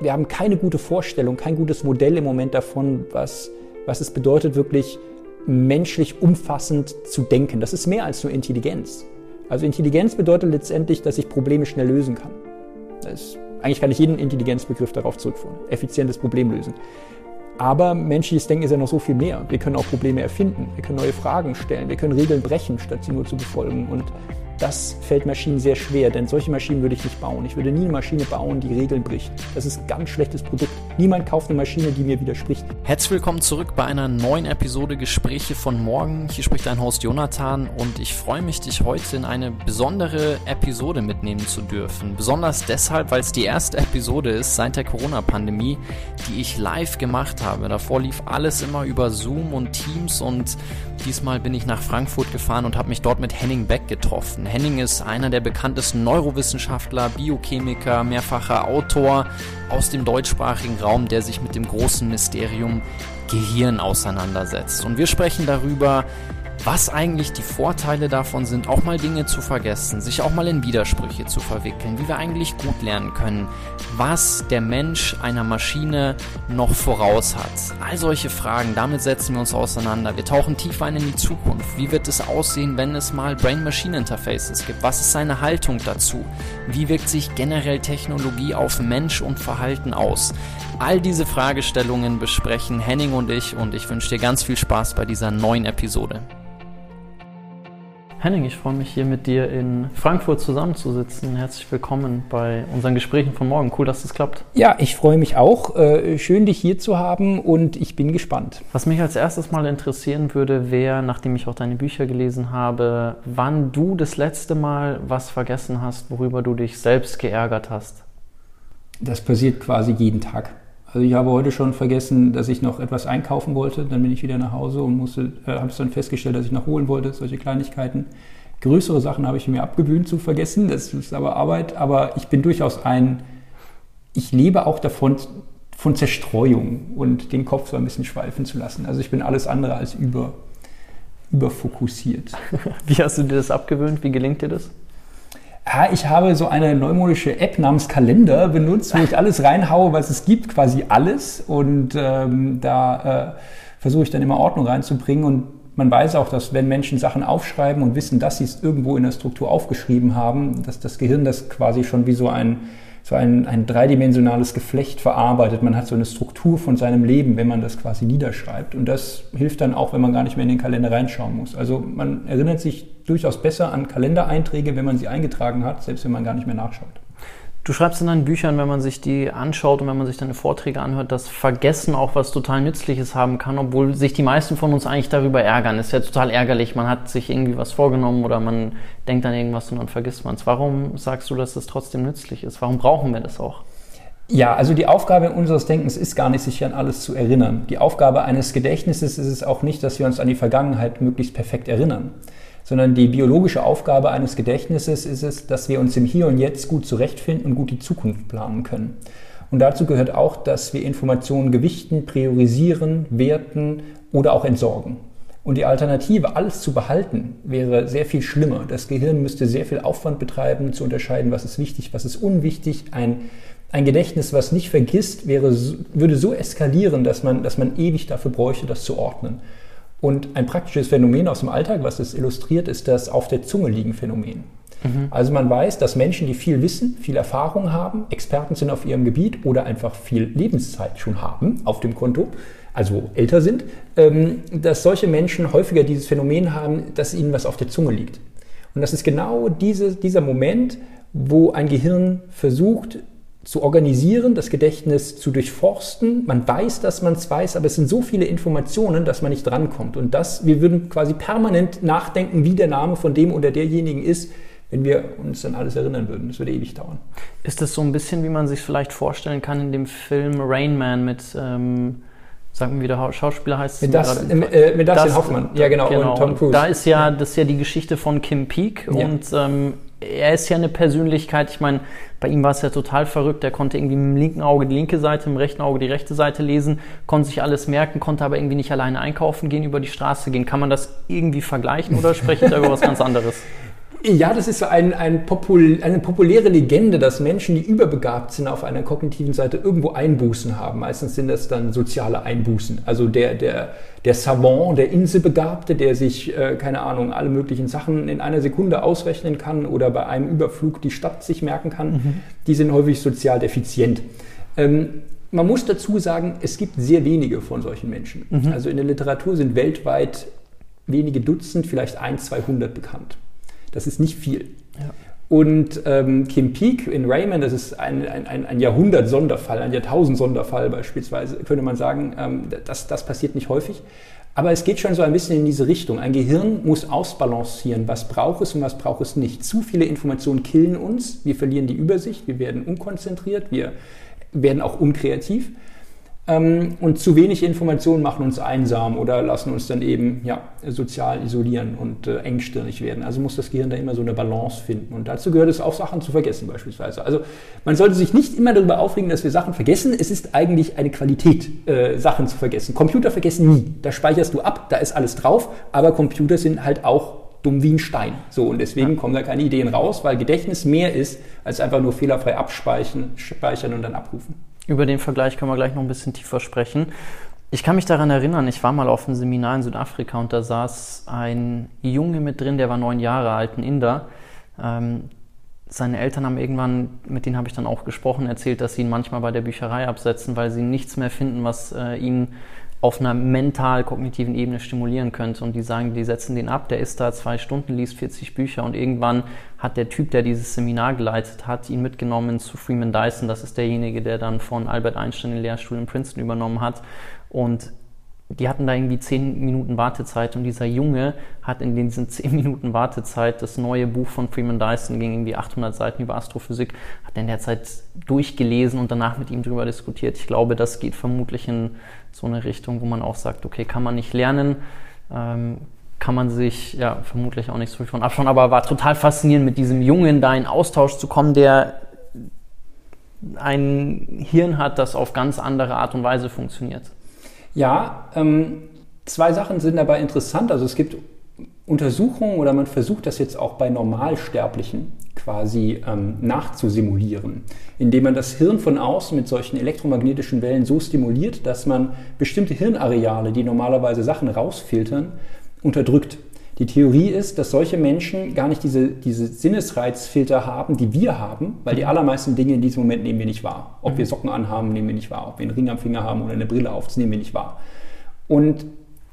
wir haben keine gute Vorstellung, kein gutes Modell im Moment davon, was, was es bedeutet, wirklich menschlich umfassend zu denken. Das ist mehr als nur Intelligenz. Also Intelligenz bedeutet letztendlich, dass ich Probleme schnell lösen kann. Ist, eigentlich kann ich jeden Intelligenzbegriff darauf zurückführen. Effizientes Problemlösen. Aber menschliches Denken ist ja noch so viel mehr. Wir können auch Probleme erfinden, wir können neue Fragen stellen, wir können Regeln brechen, statt sie nur zu befolgen. Und das fällt Maschinen sehr schwer, denn solche Maschinen würde ich nicht bauen. Ich würde nie eine Maschine bauen, die Regeln bricht. Das ist ein ganz schlechtes Produkt. Niemand kauft eine Maschine, die mir widerspricht. Herzlich willkommen zurück bei einer neuen Episode Gespräche von morgen. Hier spricht dein Host Jonathan und ich freue mich, dich heute in eine besondere Episode mitnehmen zu dürfen. Besonders deshalb, weil es die erste Episode ist seit der Corona-Pandemie, die ich live gemacht habe. Davor lief alles immer über Zoom und Teams und diesmal bin ich nach Frankfurt gefahren und habe mich dort mit Henning Beck getroffen. Henning ist einer der bekanntesten Neurowissenschaftler, Biochemiker, mehrfacher Autor aus dem deutschsprachigen Raum, der sich mit dem großen Mysterium Gehirn auseinandersetzt. Und wir sprechen darüber, was eigentlich die Vorteile davon sind, auch mal Dinge zu vergessen, sich auch mal in Widersprüche zu verwickeln, wie wir eigentlich gut lernen können, was der Mensch einer Maschine noch voraus hat. All solche Fragen, damit setzen wir uns auseinander. Wir tauchen tiefer ein in die Zukunft. Wie wird es aussehen, wenn es mal Brain-Machine-Interfaces gibt? Was ist seine Haltung dazu? Wie wirkt sich generell Technologie auf Mensch und Verhalten aus? All diese Fragestellungen besprechen Henning und ich und ich wünsche dir ganz viel Spaß bei dieser neuen Episode. Henning, ich freue mich hier mit dir in Frankfurt zusammenzusitzen. Herzlich willkommen bei unseren Gesprächen von morgen. Cool, dass es klappt. Ja, ich freue mich auch. Äh, schön, dich hier zu haben und ich bin gespannt. Was mich als erstes mal interessieren würde, wäre, nachdem ich auch deine Bücher gelesen habe, wann du das letzte Mal was vergessen hast, worüber du dich selbst geärgert hast. Das passiert quasi jeden Tag. Also ich habe heute schon vergessen, dass ich noch etwas einkaufen wollte. Dann bin ich wieder nach Hause und musste, äh, habe es dann festgestellt, dass ich noch holen wollte, solche Kleinigkeiten. Größere Sachen habe ich mir abgewöhnt zu vergessen. Das ist aber Arbeit. Aber ich bin durchaus ein, ich lebe auch davon, von Zerstreuung und den Kopf so ein bisschen schweifen zu lassen. Also ich bin alles andere als über, überfokussiert. Wie hast du dir das abgewöhnt? Wie gelingt dir das? Ja, ich habe so eine neumodische App namens Kalender benutzt, wo ich alles reinhaue, was es gibt, quasi alles. Und ähm, da äh, versuche ich dann immer Ordnung reinzubringen. Und man weiß auch, dass wenn Menschen Sachen aufschreiben und wissen, dass sie es irgendwo in der Struktur aufgeschrieben haben, dass das Gehirn das quasi schon wie so ein so ein, ein dreidimensionales Geflecht verarbeitet. Man hat so eine Struktur von seinem Leben, wenn man das quasi niederschreibt. Und das hilft dann auch, wenn man gar nicht mehr in den Kalender reinschauen muss. Also man erinnert sich durchaus besser an Kalendereinträge, wenn man sie eingetragen hat, selbst wenn man gar nicht mehr nachschaut. Du schreibst in deinen Büchern, wenn man sich die anschaut und wenn man sich deine Vorträge anhört, dass Vergessen auch was total Nützliches haben kann, obwohl sich die meisten von uns eigentlich darüber ärgern. Ist ja total ärgerlich. Man hat sich irgendwie was vorgenommen oder man denkt an irgendwas und dann vergisst man es. Warum sagst du, dass das trotzdem nützlich ist? Warum brauchen wir das auch? Ja, also die Aufgabe unseres Denkens ist gar nicht, sich an alles zu erinnern. Die Aufgabe eines Gedächtnisses ist es auch nicht, dass wir uns an die Vergangenheit möglichst perfekt erinnern sondern die biologische Aufgabe eines Gedächtnisses ist es, dass wir uns im Hier und Jetzt gut zurechtfinden und gut die Zukunft planen können. Und dazu gehört auch, dass wir Informationen gewichten, priorisieren, werten oder auch entsorgen. Und die Alternative, alles zu behalten, wäre sehr viel schlimmer. Das Gehirn müsste sehr viel Aufwand betreiben, zu unterscheiden, was ist wichtig, was ist unwichtig. Ein, ein Gedächtnis, was nicht vergisst, wäre, würde so eskalieren, dass man, dass man ewig dafür bräuchte, das zu ordnen. Und ein praktisches Phänomen aus dem Alltag, was das illustriert, ist das auf der Zunge liegen Phänomen. Mhm. Also man weiß, dass Menschen, die viel wissen, viel Erfahrung haben, Experten sind auf ihrem Gebiet oder einfach viel Lebenszeit schon haben auf dem Konto, also älter sind, ähm, dass solche Menschen häufiger dieses Phänomen haben, dass ihnen was auf der Zunge liegt. Und das ist genau diese, dieser Moment, wo ein Gehirn versucht, zu organisieren, das Gedächtnis zu durchforsten. Man weiß, dass man es weiß, aber es sind so viele Informationen, dass man nicht drankommt. Und das, wir würden quasi permanent nachdenken, wie der Name von dem oder derjenigen ist, wenn wir uns an alles erinnern würden. Das würde ewig dauern. Ist das so ein bisschen, wie man sich vielleicht vorstellen kann in dem Film Rain Man mit, ähm, sagen wir, wie der Schauspieler heißt? Mit, das, äh, mit Dustin Hoffmann, ja genau, genau, und Tom Cruise. Da ist ja, das ist ja die Geschichte von Kim Peek ja. und ähm, er ist ja eine Persönlichkeit, ich meine, bei ihm war es ja total verrückt. Er konnte irgendwie im linken Auge die linke Seite, im rechten Auge die rechte Seite lesen, konnte sich alles merken, konnte aber irgendwie nicht alleine einkaufen gehen, über die Straße gehen. Kann man das irgendwie vergleichen oder spreche ich da über was ganz anderes? Ja, das ist so ein, ein Popul eine populäre Legende, dass Menschen, die überbegabt sind, auf einer kognitiven Seite irgendwo Einbußen haben. Meistens sind das dann soziale Einbußen. Also der, der, der Savant, der Inselbegabte, der sich, äh, keine Ahnung, alle möglichen Sachen in einer Sekunde ausrechnen kann oder bei einem Überflug die Stadt sich merken kann, mhm. die sind häufig sozial defizient. Ähm, man muss dazu sagen, es gibt sehr wenige von solchen Menschen. Mhm. Also in der Literatur sind weltweit wenige Dutzend, vielleicht ein, 200 bekannt. Das ist nicht viel. Ja. Und ähm, Kim Peek in Raymond, das ist ein, ein, ein Jahrhundert-Sonderfall, ein Jahrtausend-Sonderfall beispielsweise, könnte man sagen, ähm, das, das passiert nicht häufig. Aber es geht schon so ein bisschen in diese Richtung. Ein Gehirn muss ausbalancieren, was braucht es und was braucht es nicht. Zu viele Informationen killen uns, wir verlieren die Übersicht, wir werden unkonzentriert, wir werden auch unkreativ. Ähm, und zu wenig Informationen machen uns einsam oder lassen uns dann eben ja, sozial isolieren und äh, engstirnig werden. Also muss das Gehirn da immer so eine Balance finden. Und dazu gehört es auch, Sachen zu vergessen beispielsweise. Also man sollte sich nicht immer darüber aufregen, dass wir Sachen vergessen. Es ist eigentlich eine Qualität, äh, Sachen zu vergessen. Computer vergessen nie. Da speicherst du ab, da ist alles drauf, aber Computer sind halt auch dumm wie ein Stein. So, und deswegen ja. kommen da keine Ideen raus, weil Gedächtnis mehr ist, als einfach nur fehlerfrei abspeichern speichern und dann abrufen. Über den Vergleich können wir gleich noch ein bisschen tiefer sprechen. Ich kann mich daran erinnern, ich war mal auf einem Seminar in Südafrika und da saß ein Junge mit drin, der war neun Jahre alt, ein Inder. Ähm, seine Eltern haben irgendwann, mit denen habe ich dann auch gesprochen, erzählt, dass sie ihn manchmal bei der Bücherei absetzen, weil sie nichts mehr finden, was äh, ihn auf einer mental-kognitiven Ebene stimulieren könnte. Und die sagen, die setzen den ab, der ist da zwei Stunden, liest 40 Bücher und irgendwann hat der Typ, der dieses Seminar geleitet hat, ihn mitgenommen zu Freeman Dyson. Das ist derjenige, der dann von Albert Einstein den Lehrstuhl in Princeton übernommen hat. Und die hatten da irgendwie zehn Minuten Wartezeit und dieser Junge hat in diesen zehn Minuten Wartezeit das neue Buch von Freeman Dyson, ging irgendwie 800 Seiten über Astrophysik, hat in der Zeit durchgelesen und danach mit ihm darüber diskutiert. Ich glaube, das geht vermutlich in so eine Richtung, wo man auch sagt, okay, kann man nicht lernen, ähm, kann man sich ja vermutlich auch nicht so viel von abschauen, aber war total faszinierend, mit diesem Jungen da in Austausch zu kommen, der ein Hirn hat, das auf ganz andere Art und Weise funktioniert. Ja, ähm, zwei Sachen sind dabei interessant. Also es gibt Untersuchungen oder man versucht das jetzt auch bei Normalsterblichen quasi ähm, nachzusimulieren, indem man das Hirn von außen mit solchen elektromagnetischen Wellen so stimuliert, dass man bestimmte Hirnareale, die normalerweise Sachen rausfiltern, unterdrückt. Die Theorie ist, dass solche Menschen gar nicht diese, diese Sinnesreizfilter haben, die wir haben, weil die mhm. allermeisten Dinge in diesem Moment nehmen wir nicht wahr. Ob wir mhm. Socken anhaben, nehmen wir nicht wahr. Ob wir einen Ring am Finger haben oder eine Brille auf, das nehmen wir nicht wahr. Und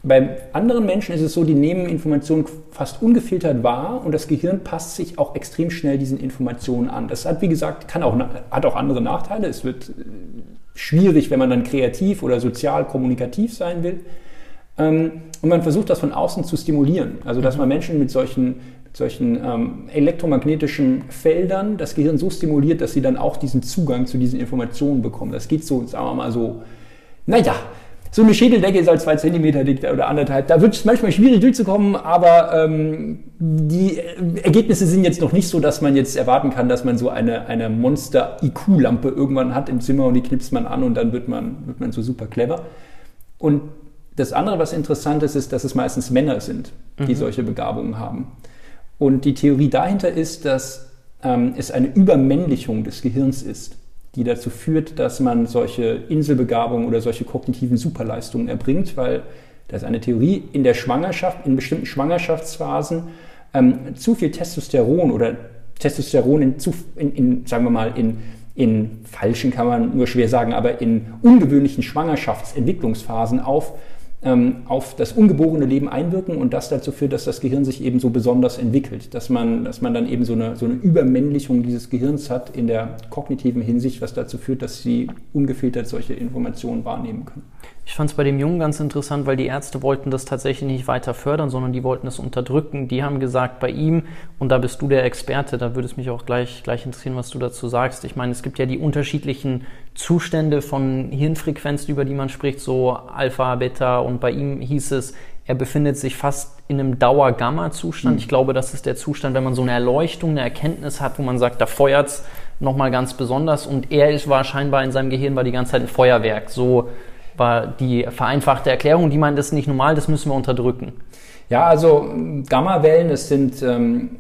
bei anderen Menschen ist es so, die nehmen Informationen fast ungefiltert wahr und das Gehirn passt sich auch extrem schnell diesen Informationen an. Das hat, wie gesagt, kann auch, hat auch andere Nachteile. Es wird äh, schwierig, wenn man dann kreativ oder sozial kommunikativ sein will. Ähm, und man versucht das von außen zu stimulieren. Also dass man Menschen mit solchen, mit solchen ähm, elektromagnetischen Feldern das Gehirn so stimuliert, dass sie dann auch diesen Zugang zu diesen Informationen bekommen. Das geht so, sagen wir mal so, naja, so eine Schädeldecke ist halt zwei Zentimeter dick oder anderthalb. Da wird es manchmal schwierig durchzukommen, aber ähm, die Ergebnisse sind jetzt noch nicht so, dass man jetzt erwarten kann, dass man so eine, eine Monster-IQ-Lampe irgendwann hat im Zimmer und die knipst man an und dann wird man, wird man so super clever. Und das andere, was interessant ist, ist, dass es meistens Männer sind, die mhm. solche Begabungen haben. Und die Theorie dahinter ist, dass ähm, es eine Übermännlichung des Gehirns ist, die dazu führt, dass man solche Inselbegabungen oder solche kognitiven Superleistungen erbringt, weil das ist eine Theorie in der Schwangerschaft, in bestimmten Schwangerschaftsphasen ähm, zu viel Testosteron oder Testosteron in, zu, in, in sagen wir mal, in in falschen kann man nur schwer sagen, aber in ungewöhnlichen Schwangerschaftsentwicklungsphasen auf auf das ungeborene Leben einwirken und das dazu führt, dass das Gehirn sich eben so besonders entwickelt, dass man, dass man dann eben so eine, so eine Übermännlichung dieses Gehirns hat in der kognitiven Hinsicht, was dazu führt, dass sie ungefiltert solche Informationen wahrnehmen können. Ich fand es bei dem Jungen ganz interessant, weil die Ärzte wollten das tatsächlich nicht weiter fördern, sondern die wollten es unterdrücken. Die haben gesagt, bei ihm, und da bist du der Experte, da würde es mich auch gleich, gleich interessieren, was du dazu sagst. Ich meine, es gibt ja die unterschiedlichen Zustände von Hirnfrequenzen, über die man spricht, so Alpha, Beta, und bei ihm hieß es, er befindet sich fast in einem Dauer-Gamma-Zustand. Mhm. Ich glaube, das ist der Zustand, wenn man so eine Erleuchtung, eine Erkenntnis hat, wo man sagt, da feuert's nochmal ganz besonders. Und er ist, war scheinbar in seinem Gehirn war die ganze Zeit ein Feuerwerk. So war die vereinfachte Erklärung. Die meint, das ist nicht normal, das müssen wir unterdrücken. Ja, also Gammawellen, es sind ähm,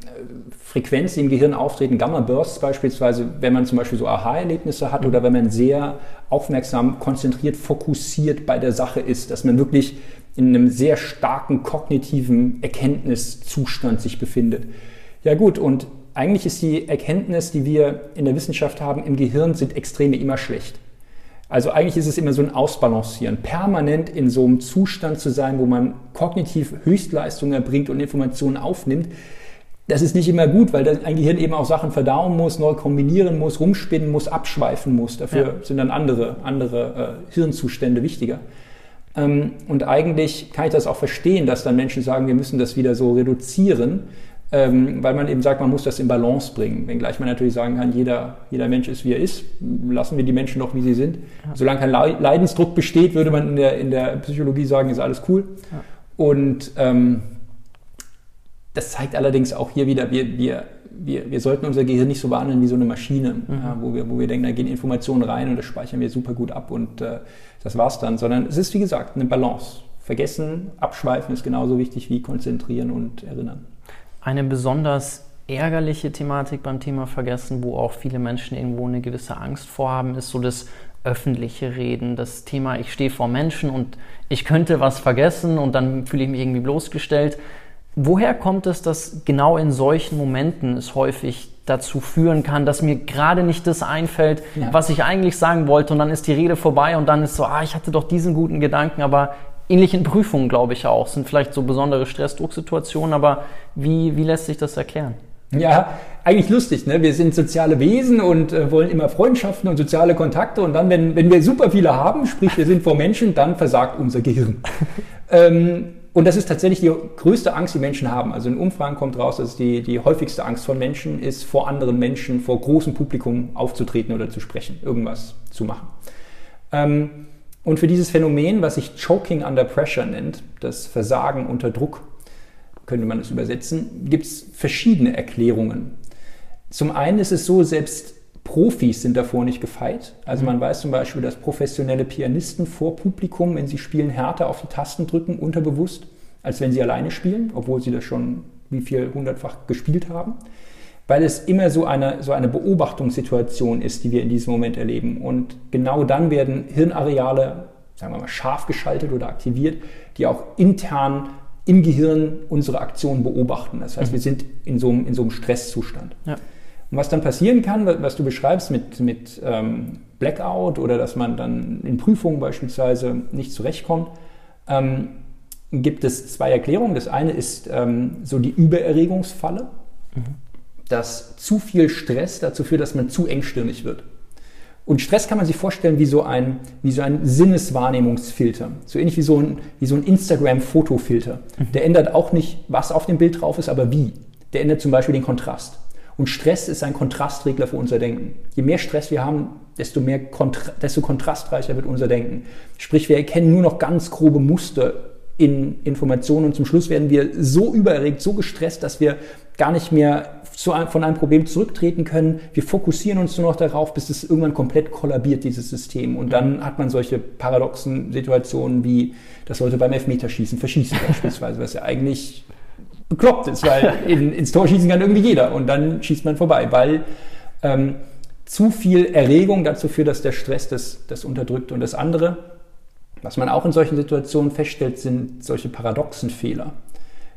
Frequenzen im Gehirn auftreten, Gamma-Bursts beispielsweise, wenn man zum Beispiel so Aha-Erlebnisse hat oder wenn man sehr aufmerksam, konzentriert, fokussiert bei der Sache ist, dass man wirklich in einem sehr starken kognitiven Erkenntniszustand sich befindet. Ja gut, und eigentlich ist die Erkenntnis, die wir in der Wissenschaft haben, im Gehirn sind Extreme immer schlecht. Also eigentlich ist es immer so ein Ausbalancieren, permanent in so einem Zustand zu sein, wo man kognitiv Höchstleistungen erbringt und Informationen aufnimmt. Das ist nicht immer gut, weil ein Gehirn eben auch Sachen verdauen muss, neu kombinieren muss, rumspinnen muss, abschweifen muss. Dafür ja. sind dann andere, andere äh, Hirnzustände wichtiger. Ähm, und eigentlich kann ich das auch verstehen, dass dann Menschen sagen, wir müssen das wieder so reduzieren, ähm, weil man eben sagt, man muss das in Balance bringen. Wenngleich man natürlich sagen kann, jeder, jeder Mensch ist, wie er ist. Lassen wir die Menschen doch, wie sie sind. Ja. Solange kein Leidensdruck besteht, würde man in der, in der Psychologie sagen, ist alles cool. Ja. Und ähm, das zeigt allerdings auch hier wieder, wir, wir, wir, wir sollten unser Gehirn nicht so behandeln wie so eine Maschine, mhm. ja, wo, wir, wo wir denken, da gehen Informationen rein und das speichern wir super gut ab und äh, das war's dann. Sondern es ist, wie gesagt, eine Balance. Vergessen, abschweifen ist genauso wichtig wie konzentrieren und erinnern. Eine besonders ärgerliche Thematik beim Thema Vergessen, wo auch viele Menschen irgendwo eine gewisse Angst vorhaben, ist so das öffentliche Reden, das Thema, ich stehe vor Menschen und ich könnte was vergessen und dann fühle ich mich irgendwie bloßgestellt. Woher kommt es, dass genau in solchen Momenten es häufig dazu führen kann, dass mir gerade nicht das einfällt, ja. was ich eigentlich sagen wollte und dann ist die Rede vorbei und dann ist so, ah, ich hatte doch diesen guten Gedanken, aber ähnlichen Prüfungen, glaube ich auch, sind vielleicht so besondere Stressdrucksituationen, aber wie, wie lässt sich das erklären? Ja, eigentlich lustig. Ne? Wir sind soziale Wesen und äh, wollen immer Freundschaften und soziale Kontakte. Und dann, wenn, wenn wir super viele haben, sprich wir sind vor Menschen, dann versagt unser Gehirn. ähm, und das ist tatsächlich die größte Angst, die Menschen haben. Also in Umfragen kommt raus, dass die, die häufigste Angst von Menschen ist, vor anderen Menschen, vor großem Publikum aufzutreten oder zu sprechen, irgendwas zu machen. Ähm, und für dieses Phänomen, was sich Choking under Pressure nennt, das Versagen unter Druck, könnte man es übersetzen, gibt es verschiedene Erklärungen. Zum einen ist es so, selbst Profis sind davor nicht gefeit. Also man weiß zum Beispiel, dass professionelle Pianisten vor Publikum, wenn sie spielen, härter auf die Tasten drücken, unterbewusst, als wenn sie alleine spielen, obwohl sie das schon wie viel hundertfach gespielt haben. Weil es immer so eine, so eine Beobachtungssituation ist, die wir in diesem Moment erleben. Und genau dann werden Hirnareale, sagen wir mal, scharf geschaltet oder aktiviert, die auch intern im Gehirn unsere Aktionen beobachten. Das heißt, wir sind in so einem, in so einem Stresszustand. Ja. Und was dann passieren kann, was du beschreibst mit, mit ähm, Blackout oder dass man dann in Prüfungen beispielsweise nicht zurechtkommt, ähm, gibt es zwei Erklärungen. Das eine ist ähm, so die Übererregungsfalle, mhm. Dass zu viel Stress dazu führt, dass man zu engstirnig wird. Und Stress kann man sich vorstellen wie so ein, wie so ein Sinneswahrnehmungsfilter. So ähnlich wie so ein, wie so ein Instagram-Fotofilter. Mhm. Der ändert auch nicht, was auf dem Bild drauf ist, aber wie. Der ändert zum Beispiel den Kontrast. Und Stress ist ein Kontrastregler für unser Denken. Je mehr Stress wir haben, desto, mehr Kontra desto kontrastreicher wird unser Denken. Sprich, wir erkennen nur noch ganz grobe Muster in Informationen und zum Schluss werden wir so übererregt, so gestresst, dass wir gar nicht mehr von einem Problem zurücktreten können. Wir fokussieren uns nur noch darauf, bis es irgendwann komplett kollabiert, dieses System. Und dann hat man solche paradoxen Situationen wie, das Leute beim Elfmeterschießen verschießen beispielsweise, was ja eigentlich bekloppt ist, weil in, ins Tor schießen kann irgendwie jeder und dann schießt man vorbei, weil ähm, zu viel Erregung dazu führt, dass der Stress das, das unterdrückt. Und das andere, was man auch in solchen Situationen feststellt, sind solche paradoxen Fehler.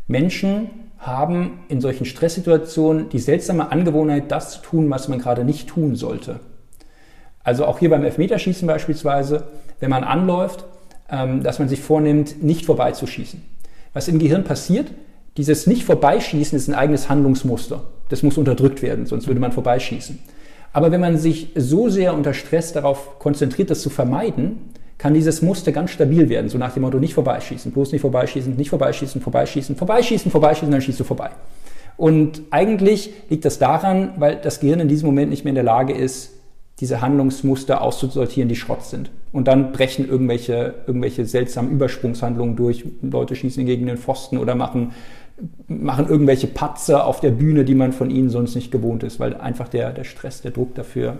Menschen haben in solchen Stresssituationen die seltsame Angewohnheit, das zu tun, was man gerade nicht tun sollte. Also auch hier beim Elfmeterschießen beispielsweise, wenn man anläuft, ähm, dass man sich vornimmt, nicht vorbeizuschießen. Was im Gehirn passiert, dieses Nicht-Vorbeischießen ist ein eigenes Handlungsmuster. Das muss unterdrückt werden, sonst würde man vorbeischießen. Aber wenn man sich so sehr unter Stress darauf konzentriert, das zu vermeiden, kann dieses Muster ganz stabil werden. So nach dem Motto, nicht vorbeischießen, bloß nicht vorbeischießen, nicht vorbeischießen, vorbeischießen, vorbeischießen, vorbeischießen, dann schießt du vorbei. Und eigentlich liegt das daran, weil das Gehirn in diesem Moment nicht mehr in der Lage ist, diese Handlungsmuster auszusortieren, die Schrott sind. Und dann brechen irgendwelche, irgendwelche seltsamen Übersprungshandlungen durch. Leute schießen gegen den Pfosten oder machen, machen irgendwelche Patzer auf der Bühne, die man von ihnen sonst nicht gewohnt ist, weil einfach der, der Stress, der Druck dafür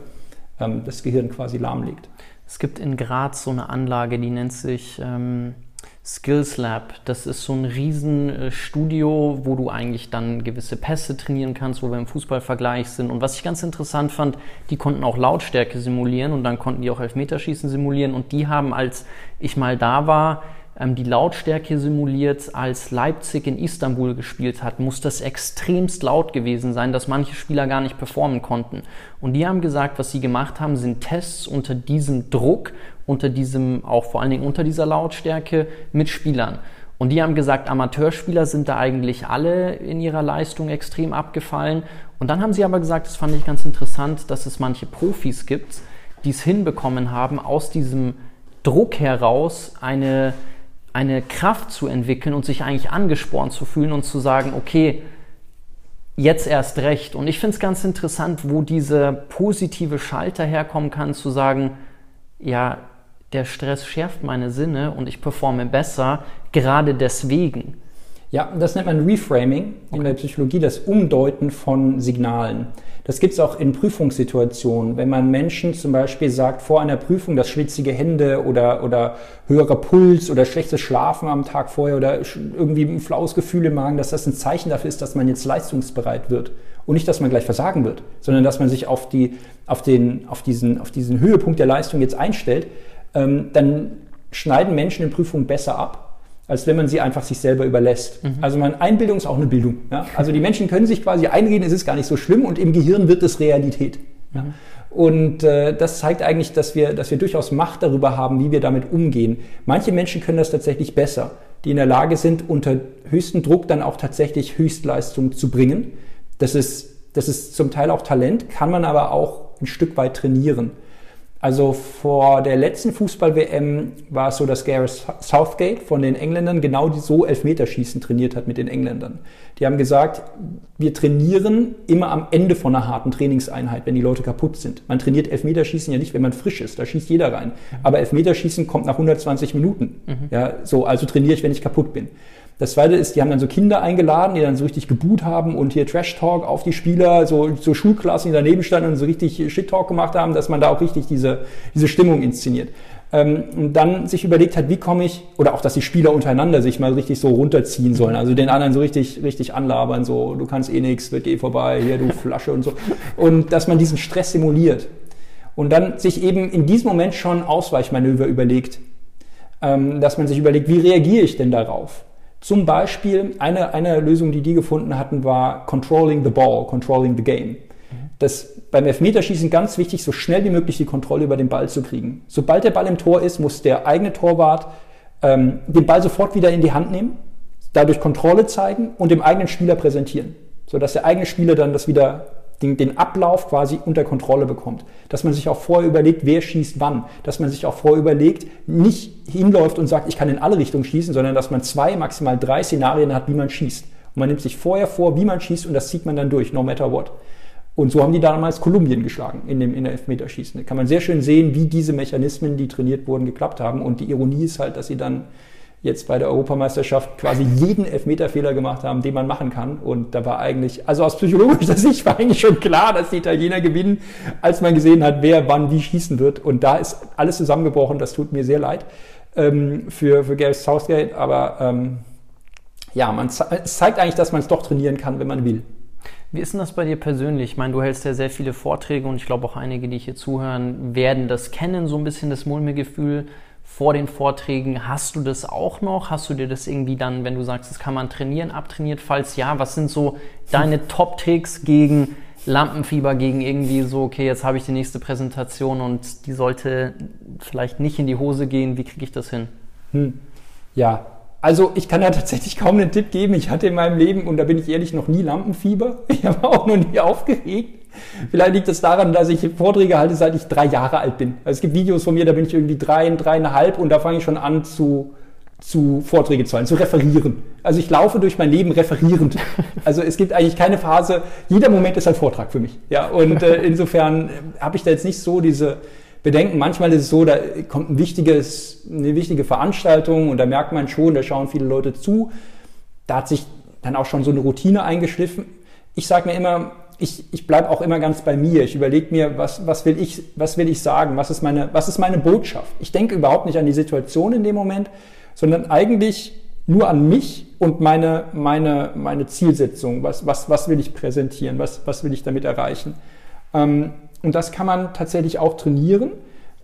ähm, das Gehirn quasi lahmlegt. Es gibt in Graz so eine Anlage, die nennt sich ähm, Skills Lab. Das ist so ein Riesenstudio, wo du eigentlich dann gewisse Pässe trainieren kannst, wo wir im Fußballvergleich sind. Und was ich ganz interessant fand, die konnten auch Lautstärke simulieren und dann konnten die auch Elfmeterschießen simulieren. Und die haben, als ich mal da war, die Lautstärke simuliert, als Leipzig in Istanbul gespielt hat, muss das extremst laut gewesen sein, dass manche Spieler gar nicht performen konnten. Und die haben gesagt, was sie gemacht haben, sind Tests unter diesem Druck, unter diesem, auch vor allen Dingen unter dieser Lautstärke mit Spielern. Und die haben gesagt, Amateurspieler sind da eigentlich alle in ihrer Leistung extrem abgefallen. Und dann haben sie aber gesagt, das fand ich ganz interessant, dass es manche Profis gibt, die es hinbekommen haben, aus diesem Druck heraus eine eine Kraft zu entwickeln und sich eigentlich angespornt zu fühlen und zu sagen, okay, jetzt erst recht. Und ich finde es ganz interessant, wo dieser positive Schalter herkommen kann, zu sagen, ja, der Stress schärft meine Sinne und ich performe besser, gerade deswegen. Ja, das nennt man Reframing in der Psychologie, das Umdeuten von Signalen. Das gibt es auch in Prüfungssituationen. Wenn man Menschen zum Beispiel sagt, vor einer Prüfung, dass schwitzige Hände oder, oder höherer Puls oder schlechtes Schlafen am Tag vorher oder irgendwie ein flaues Gefühl im Magen, dass das ein Zeichen dafür ist, dass man jetzt leistungsbereit wird. Und nicht, dass man gleich versagen wird, sondern dass man sich auf, die, auf, den, auf, diesen, auf diesen Höhepunkt der Leistung jetzt einstellt, ähm, dann schneiden Menschen in Prüfungen besser ab als wenn man sie einfach sich selber überlässt. Mhm. Also man, Einbildung ist auch eine Bildung. Ja? Also die Menschen können sich quasi einreden, es ist gar nicht so schlimm und im Gehirn wird es Realität. Ja? Mhm. Und äh, das zeigt eigentlich, dass wir, dass wir durchaus Macht darüber haben, wie wir damit umgehen. Manche Menschen können das tatsächlich besser, die in der Lage sind, unter höchstem Druck dann auch tatsächlich Höchstleistung zu bringen. Das ist, das ist zum Teil auch Talent, kann man aber auch ein Stück weit trainieren. Also vor der letzten Fußball-WM war es so, dass Gareth Southgate von den Engländern genau so Elfmeterschießen trainiert hat mit den Engländern. Die haben gesagt, wir trainieren immer am Ende von einer harten Trainingseinheit, wenn die Leute kaputt sind. Man trainiert Elfmeterschießen ja nicht, wenn man frisch ist, da schießt jeder rein. Aber Elfmeterschießen kommt nach 120 Minuten. Mhm. Ja, so, also trainiere ich, wenn ich kaputt bin. Das zweite ist, die haben dann so Kinder eingeladen, die dann so richtig geboot haben und hier Trash-Talk auf die Spieler, so, so Schulklassen, die daneben standen und so richtig Shit-Talk gemacht haben, dass man da auch richtig diese, diese Stimmung inszeniert. Ähm, und dann sich überlegt hat, wie komme ich, oder auch, dass die Spieler untereinander sich mal richtig so runterziehen sollen, also den anderen so richtig, richtig anlabern, so, du kannst eh nichts, wird eh vorbei, hier, du Flasche und so. Und dass man diesen Stress simuliert. Und dann sich eben in diesem Moment schon Ausweichmanöver überlegt, ähm, dass man sich überlegt, wie reagiere ich denn darauf? Zum Beispiel, eine, eine Lösung, die die gefunden hatten, war Controlling the Ball, Controlling the Game. Das beim Elfmeterschießen ganz wichtig, so schnell wie möglich die Kontrolle über den Ball zu kriegen. Sobald der Ball im Tor ist, muss der eigene Torwart ähm, den Ball sofort wieder in die Hand nehmen, dadurch Kontrolle zeigen und dem eigenen Spieler präsentieren, sodass der eigene Spieler dann das wieder den, den Ablauf quasi unter Kontrolle bekommt. Dass man sich auch vorher überlegt, wer schießt wann. Dass man sich auch vorher überlegt, nicht hinläuft und sagt, ich kann in alle Richtungen schießen, sondern dass man zwei, maximal drei Szenarien hat, wie man schießt. Und man nimmt sich vorher vor, wie man schießt und das zieht man dann durch, no matter what. Und so haben die damals Kolumbien geschlagen in dem in der Elfmeterschießen. Da kann man sehr schön sehen, wie diese Mechanismen, die trainiert wurden, geklappt haben. Und die Ironie ist halt, dass sie dann jetzt bei der Europameisterschaft quasi jeden Elfmeterfehler gemacht haben, den man machen kann. Und da war eigentlich, also aus psychologischer Sicht war eigentlich schon klar, dass die Italiener gewinnen, als man gesehen hat, wer wann wie schießen wird. Und da ist alles zusammengebrochen. Das tut mir sehr leid ähm, für, für Gareth Southgate. Aber ähm, ja, man, es zeigt eigentlich, dass man es doch trainieren kann, wenn man will. Wie ist denn das bei dir persönlich? Ich meine, du hältst ja sehr viele Vorträge und ich glaube auch einige, die hier zuhören, werden das kennen, so ein bisschen das Mulmige-Gefühl vor den Vorträgen. Hast du das auch noch? Hast du dir das irgendwie dann, wenn du sagst, das kann man trainieren, abtrainiert? Falls ja, was sind so deine Top-Tricks gegen Lampenfieber, gegen irgendwie so, okay, jetzt habe ich die nächste Präsentation und die sollte vielleicht nicht in die Hose gehen. Wie kriege ich das hin? Hm. Ja, also ich kann ja tatsächlich kaum einen Tipp geben. Ich hatte in meinem Leben, und da bin ich ehrlich, noch nie Lampenfieber. Ich habe auch noch nie aufgeregt. Vielleicht liegt es das daran, dass ich Vorträge halte, seit ich drei Jahre alt bin. Also es gibt Videos von mir, da bin ich irgendwie drei, dreieinhalb und da fange ich schon an zu, zu Vorträge zu halten, zu referieren. Also ich laufe durch mein Leben referierend. Also es gibt eigentlich keine Phase, jeder Moment ist ein Vortrag für mich. Ja, und äh, insofern habe ich da jetzt nicht so diese Bedenken. Manchmal ist es so, da kommt ein wichtiges, eine wichtige Veranstaltung und da merkt man schon, da schauen viele Leute zu. Da hat sich dann auch schon so eine Routine eingeschliffen. Ich sage mir immer, ich, ich bleibe auch immer ganz bei mir. Ich überlege mir, was, was, will ich, was will ich sagen? Was ist, meine, was ist meine Botschaft? Ich denke überhaupt nicht an die Situation in dem Moment, sondern eigentlich nur an mich und meine, meine, meine Zielsetzung. Was, was, was will ich präsentieren? Was, was will ich damit erreichen? Ähm, und das kann man tatsächlich auch trainieren.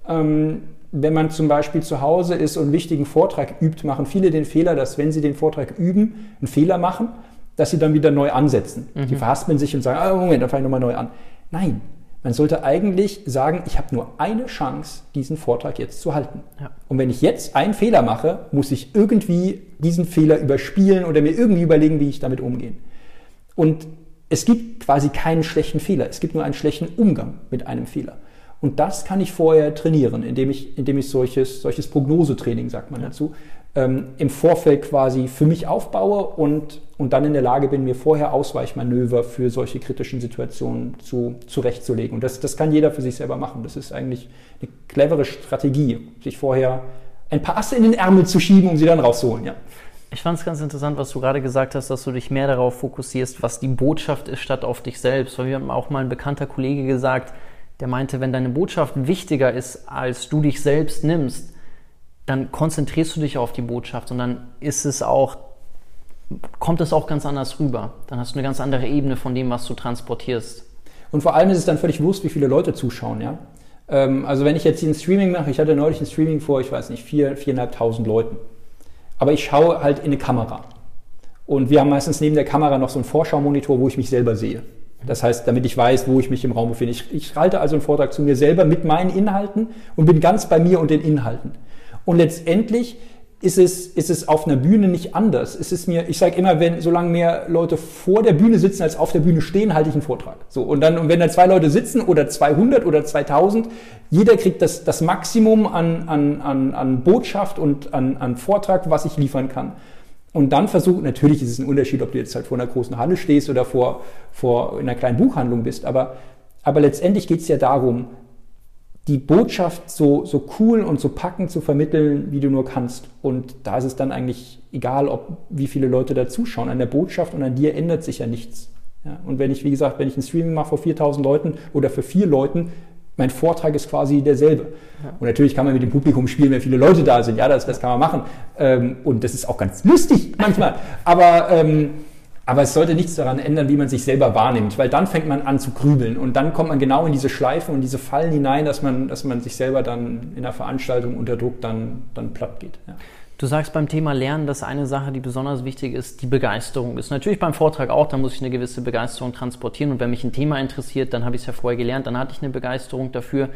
Ähm, wenn man zum Beispiel zu Hause ist und einen wichtigen Vortrag übt, machen viele den Fehler, dass wenn sie den Vortrag üben, einen Fehler machen, dass sie dann wieder neu ansetzen. Mhm. Die verhaspeln sich und sagen, ah, Moment, dann fange ich nochmal neu an. Nein, man sollte eigentlich sagen, ich habe nur eine Chance, diesen Vortrag jetzt zu halten. Ja. Und wenn ich jetzt einen Fehler mache, muss ich irgendwie diesen Fehler überspielen oder mir irgendwie überlegen, wie ich damit umgehe. Und es gibt quasi keinen schlechten Fehler, es gibt nur einen schlechten Umgang mit einem Fehler. Und das kann ich vorher trainieren, indem ich, indem ich solches, solches Prognosetraining, sagt man ja. dazu, ähm, im Vorfeld quasi für mich aufbaue und, und dann in der Lage bin, mir vorher Ausweichmanöver für solche kritischen Situationen zu, zurechtzulegen. Und das, das kann jeder für sich selber machen. Das ist eigentlich eine clevere Strategie, sich vorher ein paar Asse in den Ärmel zu schieben, um sie dann rauszuholen. Ja. Ich fand es ganz interessant, was du gerade gesagt hast, dass du dich mehr darauf fokussierst, was die Botschaft ist, statt auf dich selbst. Weil wir haben auch mal ein bekannter Kollege gesagt, der meinte, wenn deine Botschaft wichtiger ist, als du dich selbst nimmst, dann konzentrierst du dich auf die Botschaft und dann ist es auch, kommt es auch ganz anders rüber. Dann hast du eine ganz andere Ebene von dem, was du transportierst. Und vor allem ist es dann völlig bewusst, wie viele Leute zuschauen, ja. Ähm, also wenn ich jetzt ein Streaming mache, ich hatte neulich ein Streaming vor, ich weiß nicht, vier, viereinhalbtausend Leuten. Aber ich schaue halt in eine Kamera. Und wir haben meistens neben der Kamera noch so einen Vorschau-Monitor, wo ich mich selber sehe. Das heißt, damit ich weiß, wo ich mich im Raum befinde. Ich, ich halte also einen Vortrag zu mir selber mit meinen Inhalten und bin ganz bei mir und den Inhalten. Und letztendlich ist es, ist es auf einer Bühne nicht anders. Es ist mir, ich sage immer, wenn solange mehr Leute vor der Bühne sitzen als auf der Bühne stehen, halte ich einen Vortrag. So und dann und wenn da zwei Leute sitzen oder 200 oder 2000, jeder kriegt das, das Maximum an, an, an, an Botschaft und an, an Vortrag, was ich liefern kann. Und dann versucht, natürlich ist es ein Unterschied, ob du jetzt halt vor einer großen Halle stehst oder vor, vor einer kleinen Buchhandlung bist, aber, aber letztendlich geht es ja darum, die Botschaft so, so cool und so packend zu vermitteln, wie du nur kannst. Und da ist es dann eigentlich egal, ob wie viele Leute da zuschauen. An der Botschaft und an dir ändert sich ja nichts. Ja, und wenn ich, wie gesagt, wenn ich ein Streaming mache vor 4000 Leuten oder für vier Leuten, mein Vortrag ist quasi derselbe. Ja. Und natürlich kann man mit dem Publikum spielen, wenn viele Leute da sind. Ja, das, das kann man machen. Ähm, und das ist auch ganz lustig manchmal. Aber, ähm, aber es sollte nichts daran ändern, wie man sich selber wahrnimmt, weil dann fängt man an zu grübeln und dann kommt man genau in diese Schleifen und diese Fallen hinein, dass man, dass man sich selber dann in der Veranstaltung unter Druck dann, dann platt geht. Ja. Du sagst beim Thema Lernen, dass eine Sache, die besonders wichtig ist, die Begeisterung ist. Natürlich beim Vortrag auch, da muss ich eine gewisse Begeisterung transportieren. Und wenn mich ein Thema interessiert, dann habe ich es ja vorher gelernt, dann hatte ich eine Begeisterung dafür.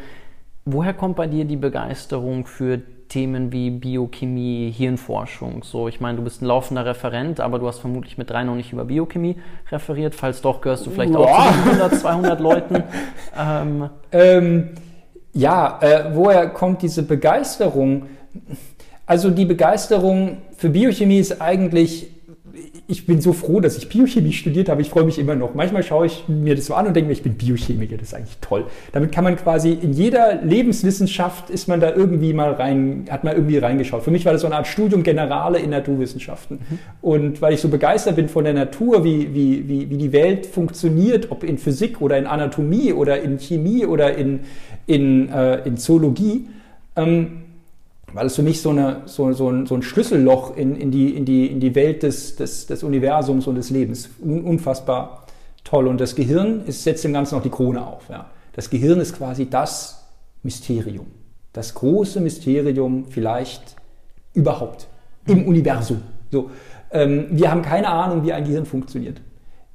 Woher kommt bei dir die Begeisterung für Themen wie Biochemie, Hirnforschung? So, ich meine, du bist ein laufender Referent, aber du hast vermutlich mit drei noch nicht über Biochemie referiert. Falls doch, gehörst du vielleicht Boah. auch zu 100, 200 Leuten. Ähm, ähm, ja, äh, woher kommt diese Begeisterung? Also die Begeisterung für Biochemie ist eigentlich, ich bin so froh, dass ich Biochemie studiert habe. Ich freue mich immer noch. Manchmal schaue ich mir das so an und denke mir, ich bin Biochemiker, das ist eigentlich toll. Damit kann man quasi in jeder Lebenswissenschaft ist man da irgendwie mal rein, hat man irgendwie reingeschaut. Für mich war das so eine Art Studium Generale in Naturwissenschaften. Mhm. Und weil ich so begeistert bin von der Natur, wie, wie, wie, wie die Welt funktioniert, ob in Physik oder in Anatomie oder in Chemie oder in, in, äh, in Zoologie, ähm, weil es für mich so, eine, so, so, ein, so ein Schlüsselloch in, in, die, in, die, in die Welt des, des, des Universums und des Lebens. Unfassbar toll. Und das Gehirn ist, setzt dem Ganzen noch die Krone auf. Ja. Das Gehirn ist quasi das Mysterium. Das große Mysterium vielleicht überhaupt im Universum. So, ähm, wir haben keine Ahnung, wie ein Gehirn funktioniert.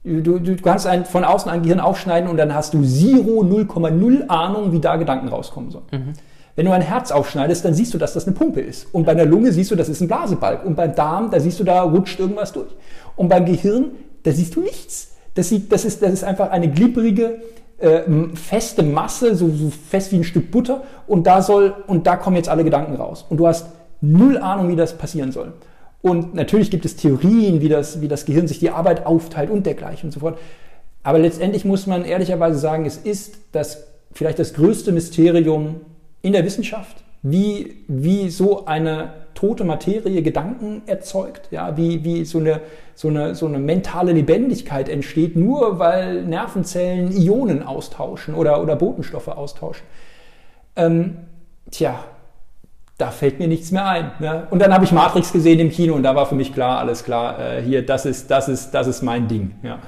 Du, du kannst ein, von außen ein Gehirn aufschneiden und dann hast du 0, 0,0 Ahnung, wie da Gedanken rauskommen sollen. Mhm. Wenn du ein Herz aufschneidest, dann siehst du, dass das eine Pumpe ist. Und bei einer Lunge siehst du, das ist ein Blasebalg. Und beim Darm, da siehst du, da rutscht irgendwas durch. Und beim Gehirn, da siehst du nichts. Das, sieht, das, ist, das ist einfach eine glibberige, äh, feste Masse, so, so fest wie ein Stück Butter. Und da soll, und da kommen jetzt alle Gedanken raus. Und du hast null Ahnung, wie das passieren soll. Und natürlich gibt es Theorien, wie das, wie das Gehirn sich die Arbeit aufteilt und dergleichen und so fort. Aber letztendlich muss man ehrlicherweise sagen, es ist das, vielleicht das größte Mysterium in der Wissenschaft, wie, wie so eine tote Materie Gedanken erzeugt, ja, wie, wie so, eine, so, eine, so eine mentale Lebendigkeit entsteht, nur weil Nervenzellen Ionen austauschen oder, oder Botenstoffe austauschen. Ähm, tja, da fällt mir nichts mehr ein. Ne? Und dann habe ich Matrix gesehen im Kino und da war für mich klar, alles klar, äh, hier, das ist, das ist, das ist mein Ding. Ja.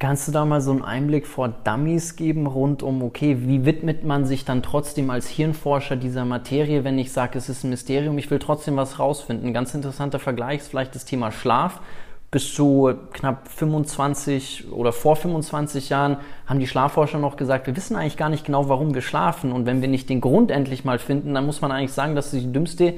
Kannst du da mal so einen Einblick vor Dummies geben rund um, okay, wie widmet man sich dann trotzdem als Hirnforscher dieser Materie, wenn ich sage, es ist ein Mysterium, ich will trotzdem was rausfinden. Ein ganz interessanter Vergleich ist vielleicht das Thema Schlaf. Bis zu knapp 25 oder vor 25 Jahren haben die Schlafforscher noch gesagt, wir wissen eigentlich gar nicht genau, warum wir schlafen. Und wenn wir nicht den Grund endlich mal finden, dann muss man eigentlich sagen, dass es die dümmste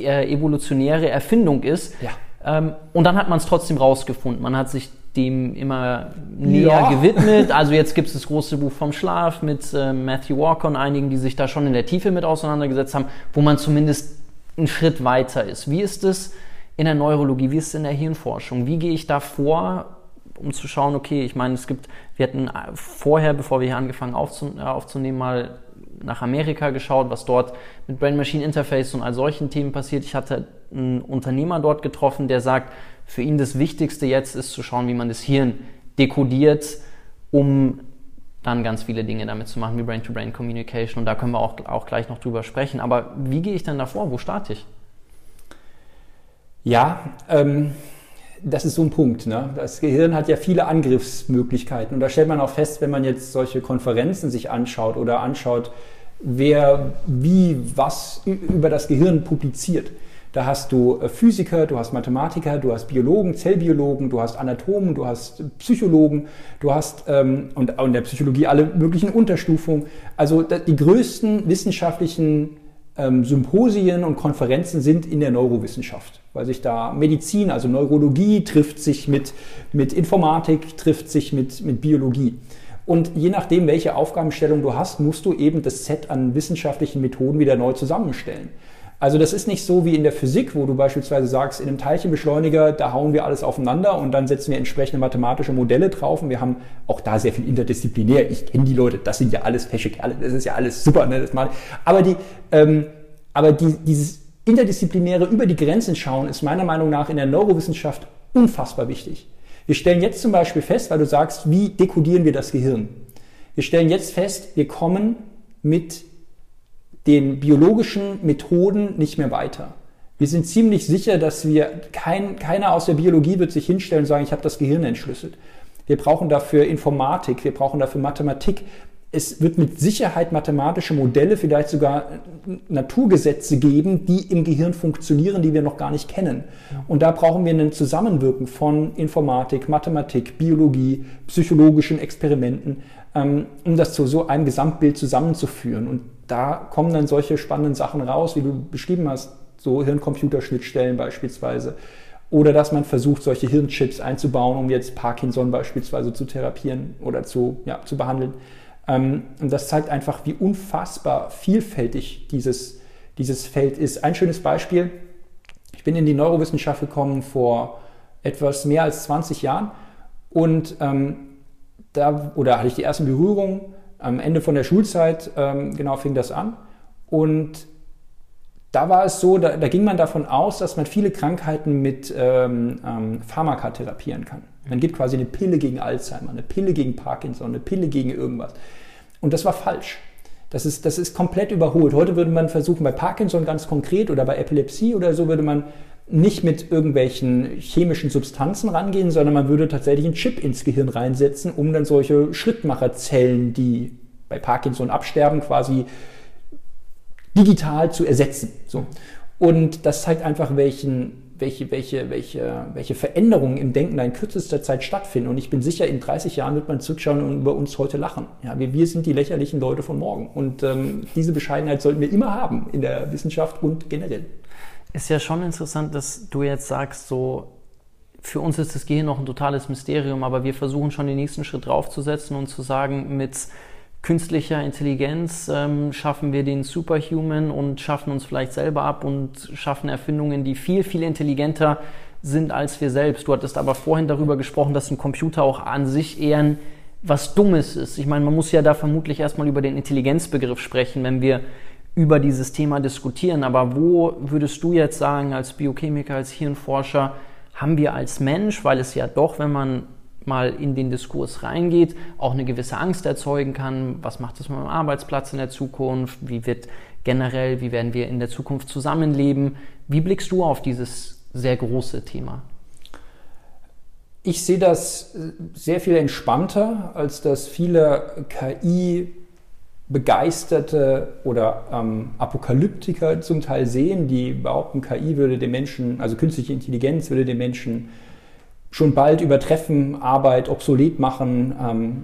äh, evolutionäre Erfindung ist. Ja. Ähm, und dann hat man es trotzdem rausgefunden. Man hat sich dem immer näher ja. gewidmet. Also jetzt gibt es das große Buch vom Schlaf mit äh, Matthew Walker und einigen, die sich da schon in der Tiefe mit auseinandergesetzt haben, wo man zumindest einen Schritt weiter ist. Wie ist es in der Neurologie, wie ist es in der Hirnforschung? Wie gehe ich da vor, um zu schauen, okay, ich meine, es gibt, wir hatten vorher, bevor wir hier angefangen äh, aufzunehmen, mal nach Amerika geschaut, was dort mit Brain-Machine Interface und all solchen Themen passiert. Ich hatte einen Unternehmer dort getroffen, der sagt, für ihn das Wichtigste jetzt ist zu schauen, wie man das Hirn dekodiert, um dann ganz viele Dinge damit zu machen, wie Brain-to-Brain-Communication. Und da können wir auch, auch gleich noch drüber sprechen. Aber wie gehe ich denn davor? Wo starte ich? Ja, ähm, das ist so ein Punkt. Ne? Das Gehirn hat ja viele Angriffsmöglichkeiten. Und da stellt man auch fest, wenn man jetzt solche Konferenzen sich anschaut oder anschaut, wer wie was über das Gehirn publiziert. Da hast du äh, Physiker, du hast Mathematiker, du hast Biologen, Zellbiologen, du hast Anatomen, du hast Psychologen, du hast ähm, und in der Psychologie alle möglichen Unterstufungen. Also die größten wissenschaftlichen ähm, Symposien und Konferenzen sind in der Neurowissenschaft, weil sich da Medizin, also Neurologie trifft sich mit, mit Informatik, trifft sich mit, mit Biologie. Und je nachdem, welche Aufgabenstellung du hast, musst du eben das Set an wissenschaftlichen Methoden wieder neu zusammenstellen. Also das ist nicht so wie in der Physik, wo du beispielsweise sagst, in einem Teilchenbeschleuniger, da hauen wir alles aufeinander und dann setzen wir entsprechende mathematische Modelle drauf und wir haben auch da sehr viel interdisziplinär. Ich kenne die Leute, das sind ja alles fesche Kerle, das ist ja alles super. Ne, das. Aber, die, ähm, aber die, dieses interdisziplinäre über die Grenzen schauen ist meiner Meinung nach in der Neurowissenschaft unfassbar wichtig. Wir stellen jetzt zum Beispiel fest, weil du sagst, wie dekodieren wir das Gehirn? Wir stellen jetzt fest, wir kommen mit den biologischen Methoden nicht mehr weiter. Wir sind ziemlich sicher, dass wir, kein, keiner aus der Biologie wird sich hinstellen und sagen, ich habe das Gehirn entschlüsselt. Wir brauchen dafür Informatik, wir brauchen dafür Mathematik. Es wird mit Sicherheit mathematische Modelle, vielleicht sogar Naturgesetze geben, die im Gehirn funktionieren, die wir noch gar nicht kennen. Und da brauchen wir ein Zusammenwirken von Informatik, Mathematik, Biologie, psychologischen Experimenten, ähm, um das zu so einem Gesamtbild zusammenzuführen. Und da kommen dann solche spannenden Sachen raus, wie du beschrieben hast, so Hirn-Computer-Schnittstellen beispielsweise. Oder dass man versucht, solche Hirnchips einzubauen, um jetzt Parkinson beispielsweise zu therapieren oder zu, ja, zu behandeln. Ähm, und das zeigt einfach, wie unfassbar vielfältig dieses, dieses Feld ist. Ein schönes Beispiel, ich bin in die Neurowissenschaft gekommen vor etwas mehr als 20 Jahren und ähm, da, oder hatte ich die ersten Berührungen am Ende von der Schulzeit, ähm, genau, fing das an. Und da war es so, da, da, ging man davon aus, dass man viele Krankheiten mit ähm, ähm, Pharmaka therapieren kann. Man gibt quasi eine Pille gegen Alzheimer, eine Pille gegen Parkinson, eine Pille gegen irgendwas. Und das war falsch. Das ist, das ist komplett überholt. Heute würde man versuchen, bei Parkinson ganz konkret oder bei Epilepsie oder so, würde man nicht mit irgendwelchen chemischen Substanzen rangehen, sondern man würde tatsächlich einen Chip ins Gehirn reinsetzen, um dann solche Schrittmacherzellen, die bei Parkinson absterben, quasi digital zu ersetzen. So. Und das zeigt einfach, welchen, welche, welche, welche, welche Veränderungen im Denken in kürzester Zeit stattfinden. Und ich bin sicher, in 30 Jahren wird man zurückschauen und über uns heute lachen. Ja, wir, wir sind die lächerlichen Leute von morgen. Und ähm, diese Bescheidenheit sollten wir immer haben in der Wissenschaft und generell. Ist ja schon interessant, dass du jetzt sagst, so für uns ist das Gehirn noch ein totales Mysterium, aber wir versuchen schon den nächsten Schritt draufzusetzen und zu sagen, mit künstlicher Intelligenz ähm, schaffen wir den Superhuman und schaffen uns vielleicht selber ab und schaffen Erfindungen, die viel, viel intelligenter sind als wir selbst. Du hattest aber vorhin darüber gesprochen, dass ein Computer auch an sich eher ein, was Dummes ist. Ich meine, man muss ja da vermutlich erstmal über den Intelligenzbegriff sprechen, wenn wir über dieses Thema diskutieren. Aber wo würdest du jetzt sagen, als Biochemiker, als Hirnforscher, haben wir als Mensch, weil es ja doch, wenn man mal in den Diskurs reingeht, auch eine gewisse Angst erzeugen kann. Was macht es mit meinem Arbeitsplatz in der Zukunft? Wie wird generell, wie werden wir in der Zukunft zusammenleben? Wie blickst du auf dieses sehr große Thema? Ich sehe das sehr viel entspannter, als dass viele KI begeisterte oder ähm, Apokalyptiker zum Teil sehen, die behaupten, KI würde den Menschen, also künstliche Intelligenz würde den Menschen schon bald übertreffen, Arbeit obsolet machen. Ähm,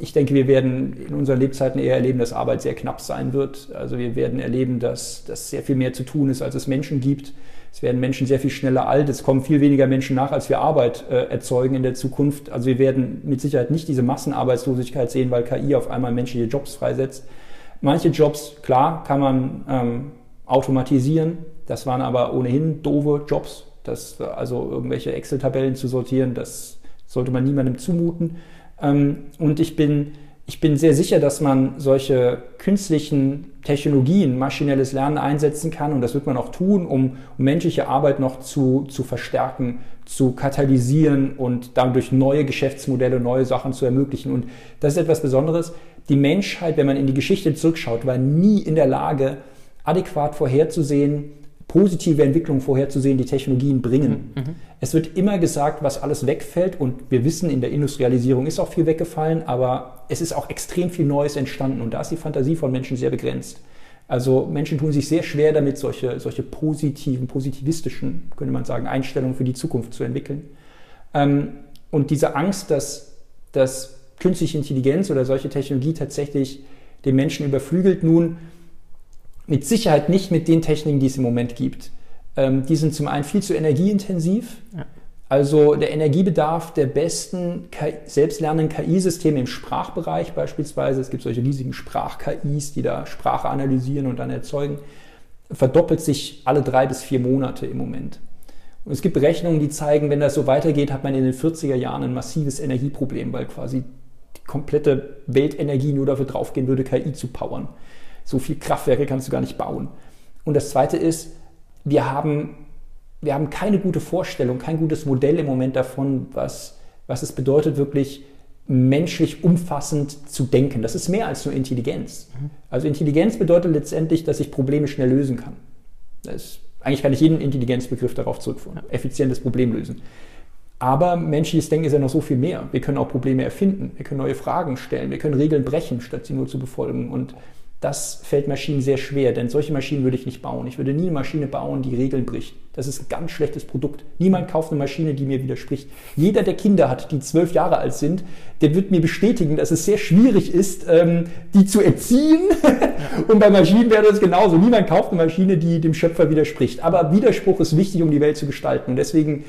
ich denke, wir werden in unseren Lebzeiten eher erleben, dass Arbeit sehr knapp sein wird. Also wir werden erleben, dass, dass sehr viel mehr zu tun ist, als es Menschen gibt. Es werden Menschen sehr viel schneller alt. Es kommen viel weniger Menschen nach, als wir Arbeit äh, erzeugen in der Zukunft. Also wir werden mit Sicherheit nicht diese Massenarbeitslosigkeit sehen, weil KI auf einmal menschliche Jobs freisetzt. Manche Jobs, klar, kann man ähm, automatisieren. Das waren aber ohnehin doofe Jobs. Das, also irgendwelche Excel-Tabellen zu sortieren, das sollte man niemandem zumuten. Ähm, und ich bin ich bin sehr sicher, dass man solche künstlichen Technologien, maschinelles Lernen einsetzen kann und das wird man auch tun, um, um menschliche Arbeit noch zu, zu verstärken, zu katalysieren und dadurch neue Geschäftsmodelle, neue Sachen zu ermöglichen. Und das ist etwas Besonderes. Die Menschheit, wenn man in die Geschichte zurückschaut, war nie in der Lage, adäquat vorherzusehen, positive Entwicklungen vorherzusehen, die Technologien bringen. Mhm. Es wird immer gesagt, was alles wegfällt und wir wissen, in der Industrialisierung ist auch viel weggefallen, aber es ist auch extrem viel Neues entstanden und da ist die Fantasie von Menschen sehr begrenzt. Also Menschen tun sich sehr schwer damit, solche, solche positiven, positivistischen, könnte man sagen, Einstellungen für die Zukunft zu entwickeln. Ähm, und diese Angst, dass, dass künstliche Intelligenz oder solche Technologie tatsächlich den Menschen überflügelt, nun mit Sicherheit nicht mit den Techniken, die es im Moment gibt. Ähm, die sind zum einen viel zu energieintensiv. Ja. Also der Energiebedarf der besten KI, selbstlernenden KI-Systeme im Sprachbereich beispielsweise, es gibt solche riesigen Sprach-KIs, die da Sprache analysieren und dann erzeugen, verdoppelt sich alle drei bis vier Monate im Moment. Und es gibt Berechnungen, die zeigen, wenn das so weitergeht, hat man in den 40er Jahren ein massives Energieproblem, weil quasi die komplette Weltenergie nur dafür draufgehen würde, KI zu powern. So viel Kraftwerke kannst du gar nicht bauen. Und das Zweite ist, wir haben, wir haben keine gute Vorstellung, kein gutes Modell im Moment davon, was, was es bedeutet, wirklich menschlich umfassend zu denken. Das ist mehr als nur Intelligenz. Mhm. Also Intelligenz bedeutet letztendlich, dass ich Probleme schnell lösen kann. Ist, eigentlich kann ich jeden Intelligenzbegriff darauf zurückführen. Effizientes Problem lösen. Aber menschliches Denken ist ja noch so viel mehr. Wir können auch Probleme erfinden, wir können neue Fragen stellen, wir können Regeln brechen, statt sie nur zu befolgen. Und das fällt Maschinen sehr schwer, denn solche Maschinen würde ich nicht bauen. Ich würde nie eine Maschine bauen, die Regeln bricht. Das ist ein ganz schlechtes Produkt. Niemand kauft eine Maschine, die mir widerspricht. Jeder, der Kinder hat, die zwölf Jahre alt sind, der wird mir bestätigen, dass es sehr schwierig ist, ähm, die zu erziehen. Und bei Maschinen wäre das genauso. Niemand kauft eine Maschine, die dem Schöpfer widerspricht. Aber Widerspruch ist wichtig, um die Welt zu gestalten. Und deswegen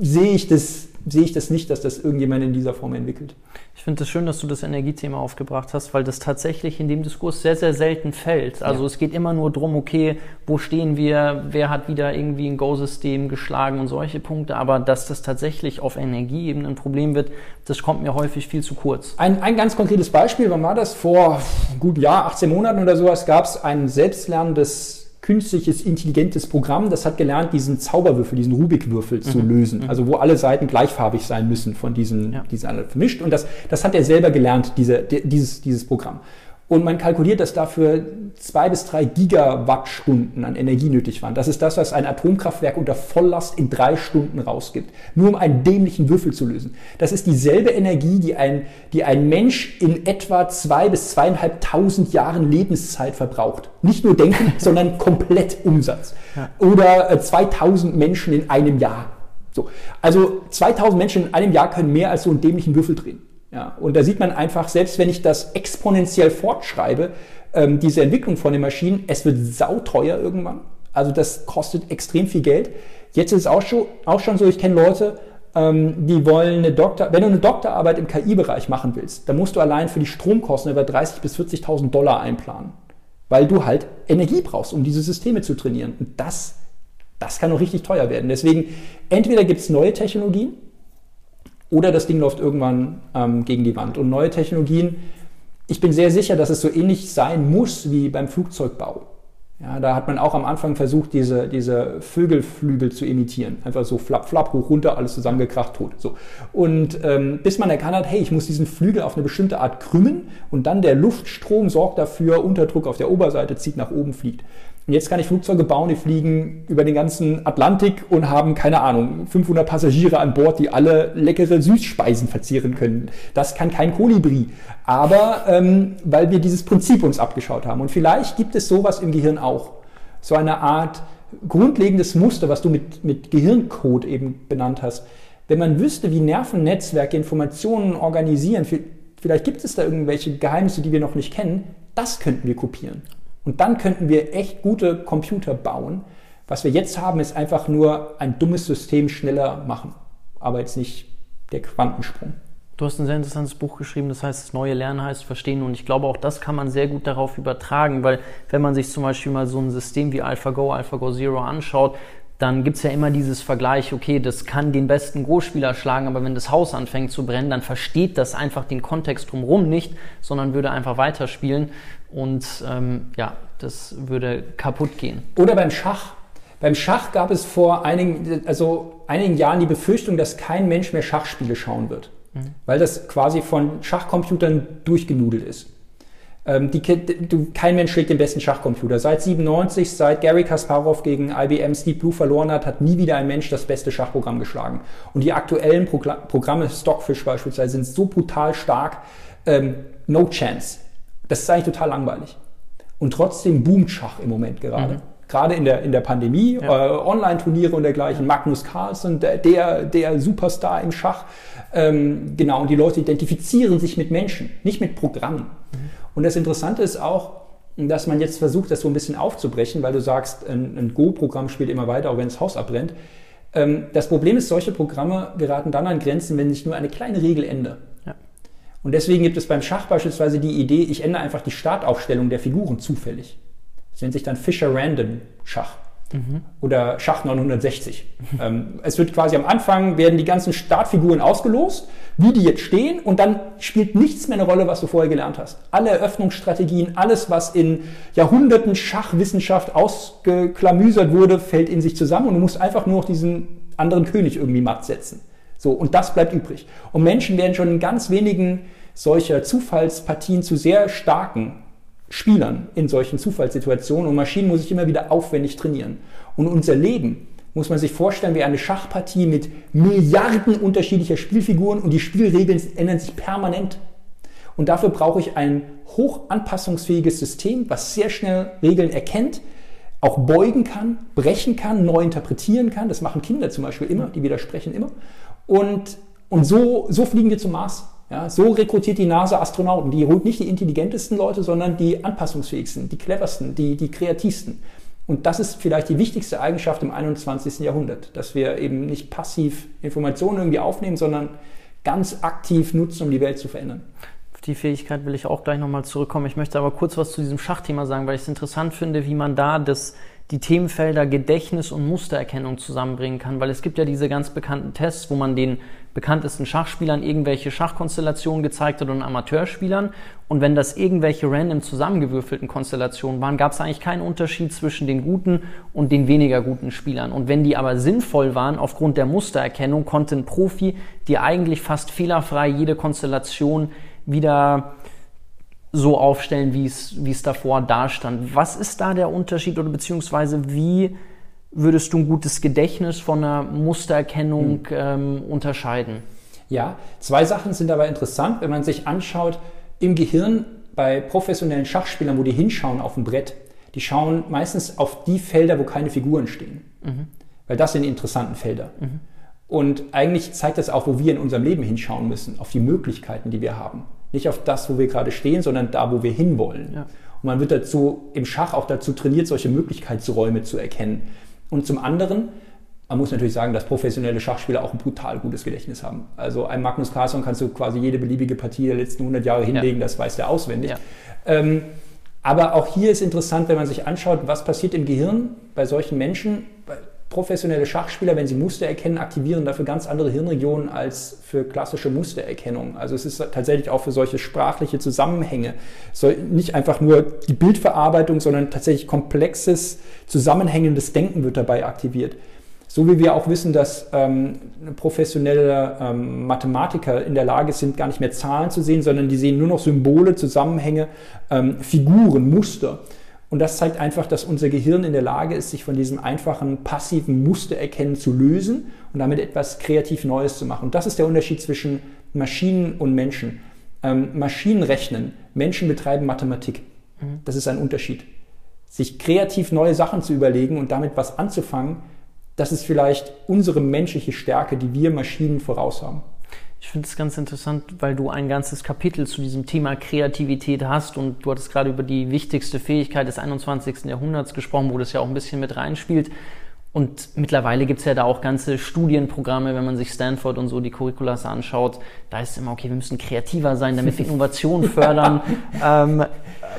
sehe ich das sehe ich das nicht, dass das irgendjemand in dieser Form entwickelt. Ich finde es das schön, dass du das Energiethema aufgebracht hast, weil das tatsächlich in dem Diskurs sehr, sehr selten fällt. Also ja. es geht immer nur darum, okay, wo stehen wir, wer hat wieder irgendwie ein Go-System geschlagen und solche Punkte, aber dass das tatsächlich auf Energieebene ein Problem wird, das kommt mir häufig viel zu kurz. Ein, ein ganz konkretes Beispiel, wann war das? Vor einem guten Jahr, 18 Monaten oder sowas, gab es ein selbstlernendes künstliches, intelligentes Programm, das hat gelernt, diesen Zauberwürfel, diesen Rubikwürfel mhm. zu lösen. Mhm. Also wo alle Seiten gleichfarbig sein müssen von diesen, ja. diesen vermischt. Und das, das hat er selber gelernt, diese, dieses, dieses Programm. Und man kalkuliert, dass dafür zwei bis drei Gigawattstunden an Energie nötig waren. Das ist das, was ein Atomkraftwerk unter Volllast in drei Stunden rausgibt. Nur um einen dämlichen Würfel zu lösen. Das ist dieselbe Energie, die ein, die ein Mensch in etwa zwei bis zweieinhalbtausend Jahren Lebenszeit verbraucht. Nicht nur denken, sondern komplett Umsatz. Oder 2000 äh, Menschen in einem Jahr. So. Also 2000 Menschen in einem Jahr können mehr als so einen dämlichen Würfel drehen. Ja, und da sieht man einfach, selbst wenn ich das exponentiell fortschreibe, ähm, diese Entwicklung von den Maschinen, es wird sauteuer irgendwann. Also das kostet extrem viel Geld. Jetzt ist es auch schon, auch schon so, ich kenne Leute, ähm, die wollen eine Doktor, wenn du eine Doktorarbeit im KI-Bereich machen willst, dann musst du allein für die Stromkosten über 30.000 bis 40.000 Dollar einplanen. Weil du halt Energie brauchst, um diese Systeme zu trainieren. Und das, das kann auch richtig teuer werden. Deswegen, entweder gibt es neue Technologien, oder das Ding läuft irgendwann ähm, gegen die Wand. Und neue Technologien, ich bin sehr sicher, dass es so ähnlich sein muss wie beim Flugzeugbau. Ja, da hat man auch am Anfang versucht, diese, diese Vögelflügel zu imitieren. Einfach so flapp, flapp, hoch, runter, alles zusammengekracht, tot. So. Und ähm, bis man erkannt hat, hey, ich muss diesen Flügel auf eine bestimmte Art krümmen und dann der Luftstrom sorgt dafür, Unterdruck auf der Oberseite zieht nach oben, fliegt. Und jetzt kann ich Flugzeuge bauen, die fliegen über den ganzen Atlantik und haben, keine Ahnung, 500 Passagiere an Bord, die alle leckere Süßspeisen verzehren können. Das kann kein Kolibri. Aber ähm, weil wir dieses Prinzip uns abgeschaut haben. Und vielleicht gibt es sowas im Gehirn auch. So eine Art grundlegendes Muster, was du mit, mit Gehirncode eben benannt hast. Wenn man wüsste, wie Nervennetzwerke Informationen organisieren, vielleicht gibt es da irgendwelche Geheimnisse, die wir noch nicht kennen, das könnten wir kopieren. Und dann könnten wir echt gute Computer bauen. Was wir jetzt haben, ist einfach nur ein dummes System schneller machen, aber jetzt nicht der Quantensprung. Du hast ein sehr interessantes Buch geschrieben, das heißt, das neue Lernen heißt Verstehen. Und ich glaube, auch das kann man sehr gut darauf übertragen, weil wenn man sich zum Beispiel mal so ein System wie AlphaGo, AlphaGo Zero anschaut, dann gibt es ja immer dieses Vergleich, okay, das kann den besten Go-Spieler schlagen, aber wenn das Haus anfängt zu brennen, dann versteht das einfach den Kontext drumherum nicht, sondern würde einfach weiterspielen und ähm, ja, das würde kaputt gehen. Oder beim Schach. Beim Schach gab es vor einigen, also einigen Jahren die Befürchtung, dass kein Mensch mehr Schachspiele schauen wird, mhm. weil das quasi von Schachcomputern durchgenudelt ist. Ähm, die, du, kein Mensch schlägt den besten Schachcomputer. Seit 97, seit Gary Kasparov gegen IBM Steve Blue verloren hat, hat nie wieder ein Mensch das beste Schachprogramm geschlagen. Und die aktuellen Pro Programme, Stockfish beispielsweise, sind so brutal stark, ähm, no chance. Das ist eigentlich total langweilig. Und trotzdem boomt Schach im Moment gerade. Mhm. Gerade in der, in der Pandemie, ja. äh, Online-Turniere und dergleichen. Magnus Carlsen, der, der, der Superstar im Schach. Ähm, genau, und die Leute identifizieren sich mit Menschen, nicht mit Programmen. Mhm. Und das Interessante ist auch, dass man jetzt versucht, das so ein bisschen aufzubrechen, weil du sagst, ein, ein Go-Programm spielt immer weiter, auch wenn das Haus abbrennt. Ähm, das Problem ist, solche Programme geraten dann an Grenzen, wenn sich nur eine kleine Regel ändert. Und deswegen gibt es beim Schach beispielsweise die Idee, ich ändere einfach die Startaufstellung der Figuren zufällig. Das nennt sich dann Fischer Random Schach mhm. oder Schach 960. ähm, es wird quasi am Anfang werden die ganzen Startfiguren ausgelost, wie die jetzt stehen und dann spielt nichts mehr eine Rolle, was du vorher gelernt hast. Alle Eröffnungsstrategien, alles, was in Jahrhunderten Schachwissenschaft ausgeklamüsert wurde, fällt in sich zusammen und du musst einfach nur noch diesen anderen König irgendwie matt setzen. So, und das bleibt übrig. Und Menschen werden schon in ganz wenigen solcher Zufallspartien zu sehr starken Spielern in solchen Zufallssituationen und Maschinen muss ich immer wieder aufwendig trainieren. Und unser Leben muss man sich vorstellen wie eine Schachpartie mit Milliarden unterschiedlicher Spielfiguren und die Spielregeln ändern sich permanent. Und dafür brauche ich ein hoch anpassungsfähiges System, was sehr schnell Regeln erkennt, auch beugen kann, brechen kann, neu interpretieren kann. Das machen Kinder zum Beispiel immer, die widersprechen immer. Und, und so, so fliegen wir zum Mars. Ja, so rekrutiert die NASA Astronauten. Die holt nicht die intelligentesten Leute, sondern die anpassungsfähigsten, die cleversten, die, die kreativsten. Und das ist vielleicht die wichtigste Eigenschaft im 21. Jahrhundert, dass wir eben nicht passiv Informationen irgendwie aufnehmen, sondern ganz aktiv nutzen, um die Welt zu verändern. Auf die Fähigkeit will ich auch gleich nochmal zurückkommen. Ich möchte aber kurz was zu diesem Schachthema sagen, weil ich es interessant finde, wie man da das die Themenfelder Gedächtnis und Mustererkennung zusammenbringen kann, weil es gibt ja diese ganz bekannten Tests, wo man den bekanntesten Schachspielern irgendwelche Schachkonstellationen gezeigt hat und Amateurspielern. Und wenn das irgendwelche random zusammengewürfelten Konstellationen waren, gab es eigentlich keinen Unterschied zwischen den guten und den weniger guten Spielern. Und wenn die aber sinnvoll waren, aufgrund der Mustererkennung, konnte ein Profi dir eigentlich fast fehlerfrei jede Konstellation wieder so aufstellen, wie es, davor dastand. Was ist da der Unterschied oder beziehungsweise wie würdest du ein gutes Gedächtnis von einer Mustererkennung mhm. ähm, unterscheiden? Ja, zwei Sachen sind dabei interessant, wenn man sich anschaut, im Gehirn bei professionellen Schachspielern, wo die hinschauen auf dem Brett, die schauen meistens auf die Felder, wo keine Figuren stehen. Mhm. Weil das sind die interessanten Felder. Mhm. Und eigentlich zeigt das auch, wo wir in unserem Leben hinschauen müssen, auf die Möglichkeiten, die wir haben. Nicht auf das, wo wir gerade stehen, sondern da, wo wir hinwollen. Ja. Und man wird dazu im Schach auch dazu trainiert, solche Möglichkeitsräume zu erkennen. Und zum anderen, man muss natürlich sagen, dass professionelle Schachspieler auch ein brutal gutes Gedächtnis haben. Also ein Magnus Carlsen kannst du quasi jede beliebige Partie der letzten 100 Jahre hinlegen, ja. das weiß der auswendig. Ja. Ähm, aber auch hier ist interessant, wenn man sich anschaut, was passiert im Gehirn bei solchen Menschen. Professionelle Schachspieler, wenn sie Muster erkennen, aktivieren dafür ganz andere Hirnregionen als für klassische Mustererkennung. Also es ist tatsächlich auch für solche sprachliche Zusammenhänge, soll nicht einfach nur die Bildverarbeitung, sondern tatsächlich komplexes, zusammenhängendes Denken wird dabei aktiviert. So wie wir auch wissen, dass ähm, professionelle ähm, Mathematiker in der Lage sind, gar nicht mehr Zahlen zu sehen, sondern die sehen nur noch Symbole, Zusammenhänge, ähm, Figuren, Muster. Und das zeigt einfach, dass unser Gehirn in der Lage ist, sich von diesem einfachen passiven Mustererkennen zu lösen und damit etwas kreativ Neues zu machen. Und das ist der Unterschied zwischen Maschinen und Menschen. Ähm, Maschinen rechnen, Menschen betreiben Mathematik. Mhm. Das ist ein Unterschied. Sich kreativ neue Sachen zu überlegen und damit was anzufangen, das ist vielleicht unsere menschliche Stärke, die wir Maschinen voraus haben. Ich finde es ganz interessant, weil du ein ganzes Kapitel zu diesem Thema Kreativität hast und du hattest gerade über die wichtigste Fähigkeit des 21. Jahrhunderts gesprochen, wo das ja auch ein bisschen mit reinspielt. Und mittlerweile gibt es ja da auch ganze Studienprogramme, wenn man sich Stanford und so die Curriculas anschaut. Da ist immer, okay, wir müssen kreativer sein, damit wir Innovation fördern. ähm,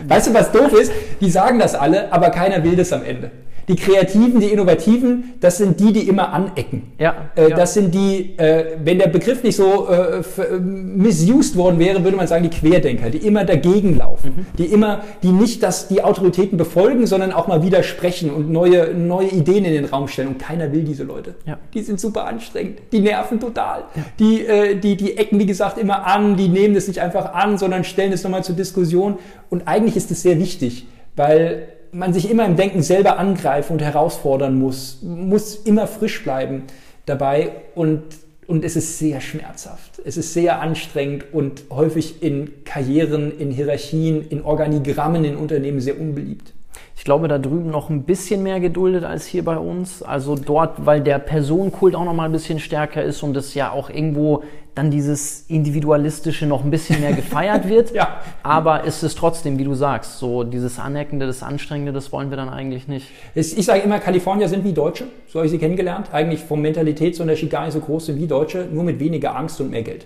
weißt du, was doof ist? Die sagen das alle, aber keiner will das am Ende. Die Kreativen, die Innovativen, das sind die, die immer anecken. Ja, äh, ja. Das sind die, äh, wenn der Begriff nicht so äh, äh, misused worden wäre, würde man sagen, die Querdenker, die immer dagegen laufen, mhm. die immer, die nicht das, die Autoritäten befolgen, sondern auch mal widersprechen und neue, neue Ideen in den Raum stellen. Und keiner will diese Leute. Ja. Die sind super anstrengend, die nerven total. Ja. Die, äh, die, die ecken, wie gesagt, immer an, die nehmen das nicht einfach an, sondern stellen es nochmal zur Diskussion. Und eigentlich ist es sehr wichtig, weil man sich immer im Denken selber angreifen und herausfordern muss, muss immer frisch bleiben dabei und, und es ist sehr schmerzhaft. Es ist sehr anstrengend und häufig in Karrieren, in Hierarchien, in Organigrammen in Unternehmen sehr unbeliebt. Ich glaube, da drüben noch ein bisschen mehr geduldet als hier bei uns. Also dort, weil der Personenkult auch noch mal ein bisschen stärker ist und es ja auch irgendwo dann dieses Individualistische noch ein bisschen mehr gefeiert wird. ja. Aber es ist trotzdem, wie du sagst, so dieses Aneckende, das Anstrengende, das wollen wir dann eigentlich nicht. Ich sage immer, Kalifornier sind wie Deutsche, so habe ich sie kennengelernt. Eigentlich vom Mentalitätsunterschied gar nicht so groß sind wie Deutsche, nur mit weniger Angst und mehr Geld.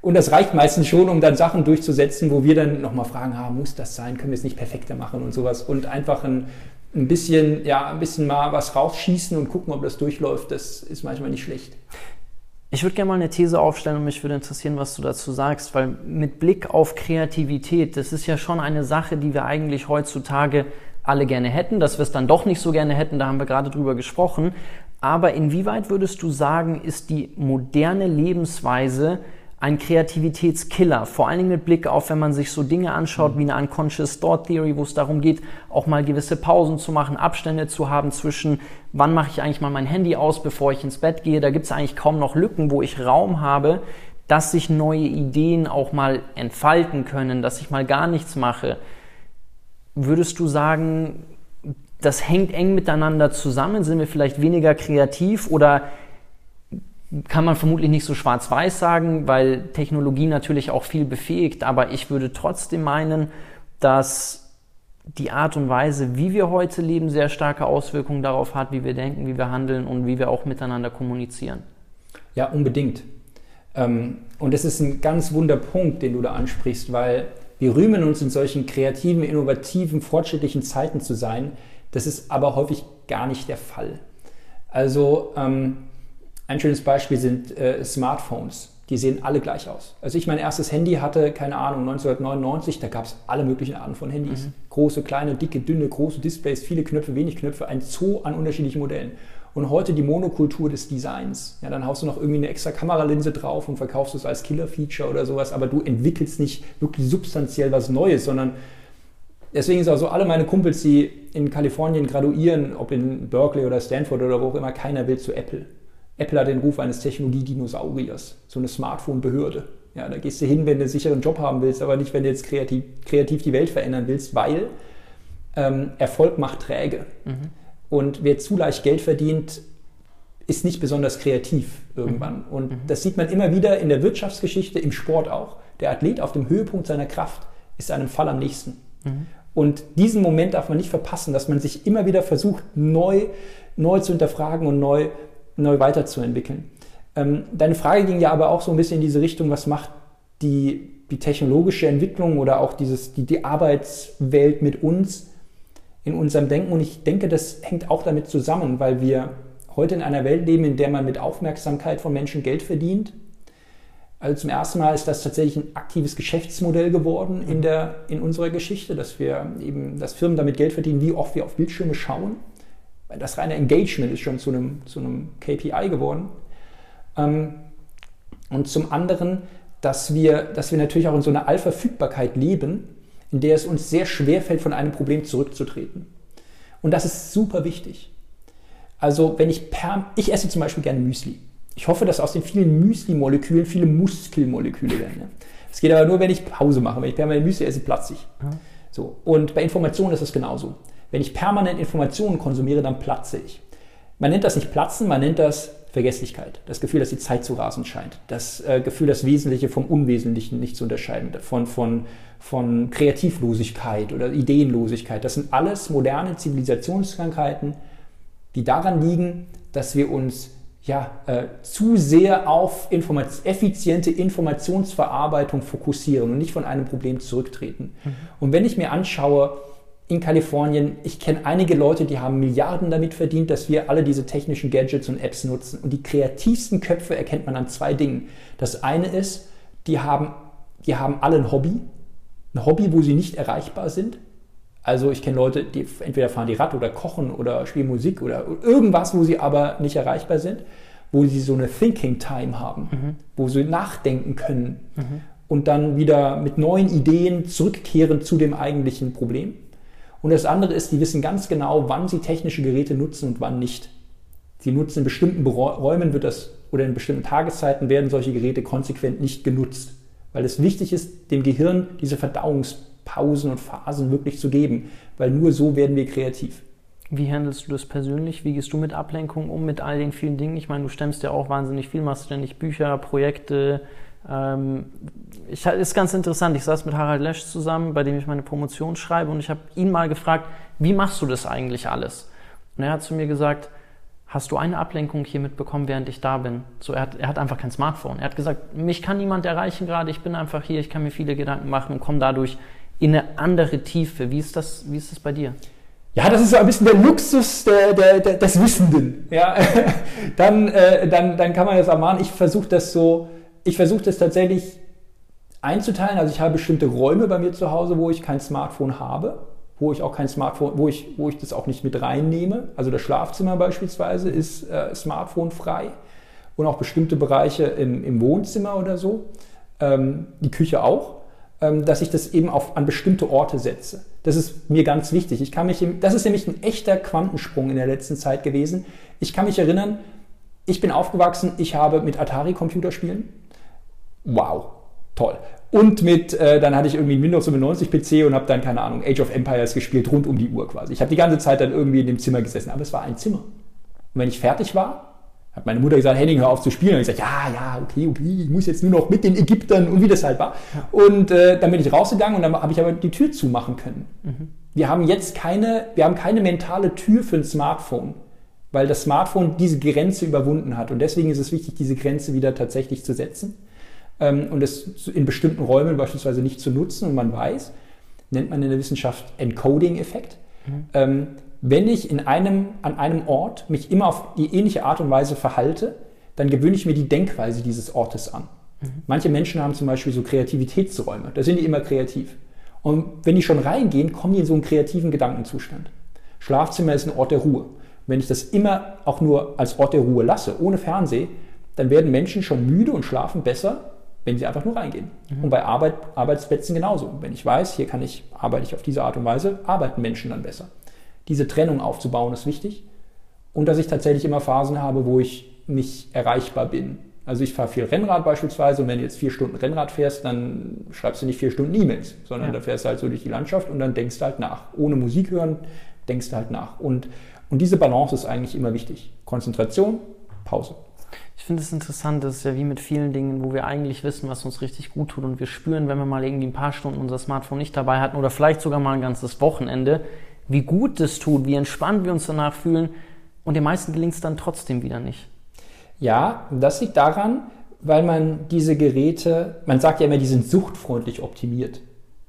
Und das reicht meistens schon, um dann Sachen durchzusetzen, wo wir dann nochmal fragen, ah, muss das sein, können wir es nicht perfekter machen und sowas. Und einfach ein, ein bisschen, ja, ein bisschen mal was rausschießen und gucken, ob das durchläuft, das ist manchmal nicht schlecht. Ich würde gerne mal eine These aufstellen und mich würde interessieren, was du dazu sagst, weil mit Blick auf Kreativität, das ist ja schon eine Sache, die wir eigentlich heutzutage alle gerne hätten, dass wir es dann doch nicht so gerne hätten, da haben wir gerade drüber gesprochen. Aber inwieweit würdest du sagen, ist die moderne Lebensweise ein Kreativitätskiller. Vor allen Dingen mit Blick auf, wenn man sich so Dinge anschaut wie eine Unconscious Thought Theory, wo es darum geht, auch mal gewisse Pausen zu machen, Abstände zu haben zwischen, wann mache ich eigentlich mal mein Handy aus, bevor ich ins Bett gehe. Da gibt es eigentlich kaum noch Lücken, wo ich Raum habe, dass sich neue Ideen auch mal entfalten können, dass ich mal gar nichts mache. Würdest du sagen, das hängt eng miteinander zusammen? Sind wir vielleicht weniger kreativ oder kann man vermutlich nicht so schwarz-weiß sagen, weil Technologie natürlich auch viel befähigt, aber ich würde trotzdem meinen, dass die Art und Weise, wie wir heute leben, sehr starke Auswirkungen darauf hat, wie wir denken, wie wir handeln und wie wir auch miteinander kommunizieren. Ja, unbedingt. Ähm, und das ist ein ganz wunder Punkt, den du da ansprichst, weil wir rühmen uns in solchen kreativen, innovativen, fortschrittlichen Zeiten zu sein. Das ist aber häufig gar nicht der Fall. Also ähm, ein schönes Beispiel sind äh, Smartphones. Die sehen alle gleich aus. Als ich mein erstes Handy hatte, keine Ahnung, 1999, da gab es alle möglichen Arten von Handys. Mhm. Große, kleine, dicke, dünne, große Displays, viele Knöpfe, wenig Knöpfe, ein Zoo an unterschiedlichen Modellen. Und heute die Monokultur des Designs. Ja, dann haust du noch irgendwie eine extra Kameralinse drauf und verkaufst es als Killer-Feature oder sowas, aber du entwickelst nicht wirklich substanziell was Neues, sondern deswegen ist auch so, alle meine Kumpels, die in Kalifornien graduieren, ob in Berkeley oder Stanford oder wo auch immer, keiner will zu Apple. Apple hat den Ruf eines Technologiedinosauriers, so eine Smartphone-Behörde. Ja, da gehst du hin, wenn du einen sicheren Job haben willst, aber nicht, wenn du jetzt kreativ, kreativ die Welt verändern willst, weil ähm, Erfolg macht träge. Mhm. Und wer zu leicht Geld verdient, ist nicht besonders kreativ irgendwann. Mhm. Und mhm. das sieht man immer wieder in der Wirtschaftsgeschichte, im Sport auch. Der Athlet auf dem Höhepunkt seiner Kraft ist einem Fall am nächsten. Mhm. Und diesen Moment darf man nicht verpassen, dass man sich immer wieder versucht, neu, neu zu hinterfragen und neu neu weiterzuentwickeln. Ähm, deine Frage ging ja aber auch so ein bisschen in diese Richtung, was macht die, die technologische Entwicklung oder auch dieses, die, die Arbeitswelt mit uns? in unserem Denken. Und ich denke, das hängt auch damit zusammen, weil wir heute in einer Welt leben, in der man mit Aufmerksamkeit von Menschen Geld verdient. Also zum ersten Mal ist das tatsächlich ein aktives Geschäftsmodell geworden in, der, in unserer Geschichte, dass wir eben, dass Firmen damit Geld verdienen, wie oft wir auf Bildschirme schauen. Das reine Engagement ist schon zu einem, zu einem KPI geworden. Ähm, und zum anderen, dass wir, dass wir natürlich auch in so einer Allverfügbarkeit leben, in der es uns sehr schwer fällt, von einem Problem zurückzutreten. Und das ist super wichtig. Also wenn ich per, ich esse zum Beispiel gerne Müsli. Ich hoffe, dass aus den vielen Müsli-Molekülen viele Muskelmoleküle werden. Ne? Das geht aber nur, wenn ich Pause mache. Wenn ich permanent Müsli esse, platze ich. So. Und bei Informationen ist es genauso. Wenn ich permanent Informationen konsumiere, dann platze ich. Man nennt das nicht Platzen, man nennt das Vergesslichkeit. Das Gefühl, dass die Zeit zu rasen scheint. Das äh, Gefühl, das Wesentliche vom Unwesentlichen nicht zu unterscheiden. Von, von, von Kreativlosigkeit oder Ideenlosigkeit. Das sind alles moderne Zivilisationskrankheiten, die daran liegen, dass wir uns ja, äh, zu sehr auf Informat effiziente Informationsverarbeitung fokussieren und nicht von einem Problem zurücktreten. Mhm. Und wenn ich mir anschaue, in Kalifornien, ich kenne einige Leute, die haben Milliarden damit verdient, dass wir alle diese technischen Gadgets und Apps nutzen. Und die kreativsten Köpfe erkennt man an zwei Dingen. Das eine ist, die haben, die haben alle ein Hobby, ein Hobby, wo sie nicht erreichbar sind. Also ich kenne Leute, die entweder fahren die Rad oder kochen oder spielen Musik oder irgendwas, wo sie aber nicht erreichbar sind, wo sie so eine Thinking Time haben, mhm. wo sie nachdenken können mhm. und dann wieder mit neuen Ideen zurückkehren zu dem eigentlichen Problem. Und das andere ist, die wissen ganz genau, wann sie technische Geräte nutzen und wann nicht. Sie nutzen in bestimmten Räumen wird das oder in bestimmten Tageszeiten werden solche Geräte konsequent nicht genutzt, weil es wichtig ist, dem Gehirn diese Verdauungs Pausen und Phasen wirklich zu geben, weil nur so werden wir kreativ. Wie handelst du das persönlich? Wie gehst du mit Ablenkung um, mit all den vielen Dingen? Ich meine, du stemmst ja auch wahnsinnig viel, machst ständig Bücher, Projekte. Ähm, ich, ist ganz interessant. Ich saß mit Harald Lesch zusammen, bei dem ich meine Promotion schreibe, und ich habe ihn mal gefragt, wie machst du das eigentlich alles? Und er hat zu mir gesagt, hast du eine Ablenkung hier mitbekommen, während ich da bin? So, er hat, er hat einfach kein Smartphone. Er hat gesagt, mich kann niemand erreichen gerade, ich bin einfach hier, ich kann mir viele Gedanken machen und komme dadurch in eine andere Tiefe. Wie ist das, wie ist das bei dir? Ja, das ist so ein bisschen der Luxus der, der, der, des Wissenden. Ja, dann, äh, dann, dann kann man das machen. Ich versuche das so, ich versuche das tatsächlich einzuteilen. Also ich habe bestimmte Räume bei mir zu Hause, wo ich kein Smartphone habe, wo ich auch kein Smartphone, wo ich, wo ich das auch nicht mit reinnehme. Also das Schlafzimmer beispielsweise ist äh, smartphonefrei und auch bestimmte Bereiche im, im Wohnzimmer oder so. Ähm, die Küche auch. Ähm, dass ich das eben auf, an bestimmte Orte setze. Das ist mir ganz wichtig. Ich kann mich, das ist nämlich ein echter Quantensprung in der letzten Zeit gewesen. Ich kann mich erinnern, ich bin aufgewachsen, ich habe mit Atari-Computerspielen. Wow, toll. Und mit, äh, dann hatte ich irgendwie einen Windows 95 PC und habe dann, keine Ahnung, Age of Empires gespielt, rund um die Uhr quasi. Ich habe die ganze Zeit dann irgendwie in dem Zimmer gesessen, aber es war ein Zimmer. Und wenn ich fertig war, hat meine Mutter gesagt, Henning, hör auf zu spielen. Und ich gesagt, ja, ja, okay, okay, ich muss jetzt nur noch mit den Ägyptern und wie das halt war. Und äh, dann bin ich rausgegangen und dann habe ich aber die Tür zumachen können. Mhm. Wir haben jetzt keine, wir haben keine mentale Tür für ein Smartphone, weil das Smartphone diese Grenze überwunden hat. Und deswegen ist es wichtig, diese Grenze wieder tatsächlich zu setzen ähm, und es in bestimmten Räumen beispielsweise nicht zu nutzen. Und man weiß, nennt man in der Wissenschaft Encoding-Effekt. Mhm. Ähm, wenn ich in einem, an einem Ort mich immer auf die ähnliche Art und Weise verhalte, dann gewöhne ich mir die Denkweise dieses Ortes an. Mhm. Manche Menschen haben zum Beispiel so Kreativitätsräume, da sind die immer kreativ. Und wenn die schon reingehen, kommen die in so einen kreativen Gedankenzustand. Schlafzimmer ist ein Ort der Ruhe. Wenn ich das immer auch nur als Ort der Ruhe lasse, ohne Fernseh, dann werden Menschen schon müde und schlafen besser, wenn sie einfach nur reingehen. Mhm. Und bei Arbeit, Arbeitsplätzen genauso. Wenn ich weiß, hier kann ich, arbeite ich auf diese Art und Weise, arbeiten Menschen dann besser diese Trennung aufzubauen, ist wichtig. Und dass ich tatsächlich immer Phasen habe, wo ich nicht erreichbar bin. Also ich fahre viel Rennrad beispielsweise und wenn du jetzt vier Stunden Rennrad fährst, dann schreibst du nicht vier Stunden E-Mails, sondern ja. da fährst du halt so durch die Landschaft und dann denkst du halt nach. Ohne Musik hören, denkst du halt nach. Und, und diese Balance ist eigentlich immer wichtig. Konzentration, Pause. Ich finde es interessant, das ist ja wie mit vielen Dingen, wo wir eigentlich wissen, was uns richtig gut tut und wir spüren, wenn wir mal irgendwie ein paar Stunden unser Smartphone nicht dabei hatten oder vielleicht sogar mal ein ganzes Wochenende, wie gut es tut, wie entspannt wir uns danach fühlen. Und den meisten gelingt es dann trotzdem wieder nicht. Ja, das liegt daran, weil man diese Geräte, man sagt ja immer, die sind suchtfreundlich optimiert,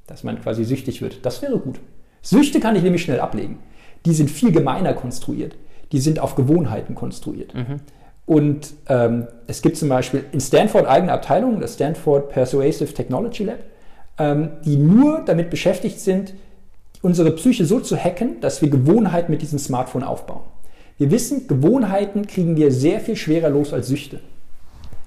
dass man quasi süchtig wird. Das wäre gut. Süchte kann ich nämlich schnell ablegen. die sind viel gemeiner konstruiert. Die sind auf Gewohnheiten konstruiert. Mhm. Und ähm, es gibt zum Beispiel in Stanford eigene Abteilungen, das Stanford Persuasive Technology Lab, ähm, die nur damit beschäftigt sind, unsere Psyche so zu hacken, dass wir Gewohnheiten mit diesem Smartphone aufbauen. Wir wissen, Gewohnheiten kriegen wir sehr viel schwerer los als Süchte.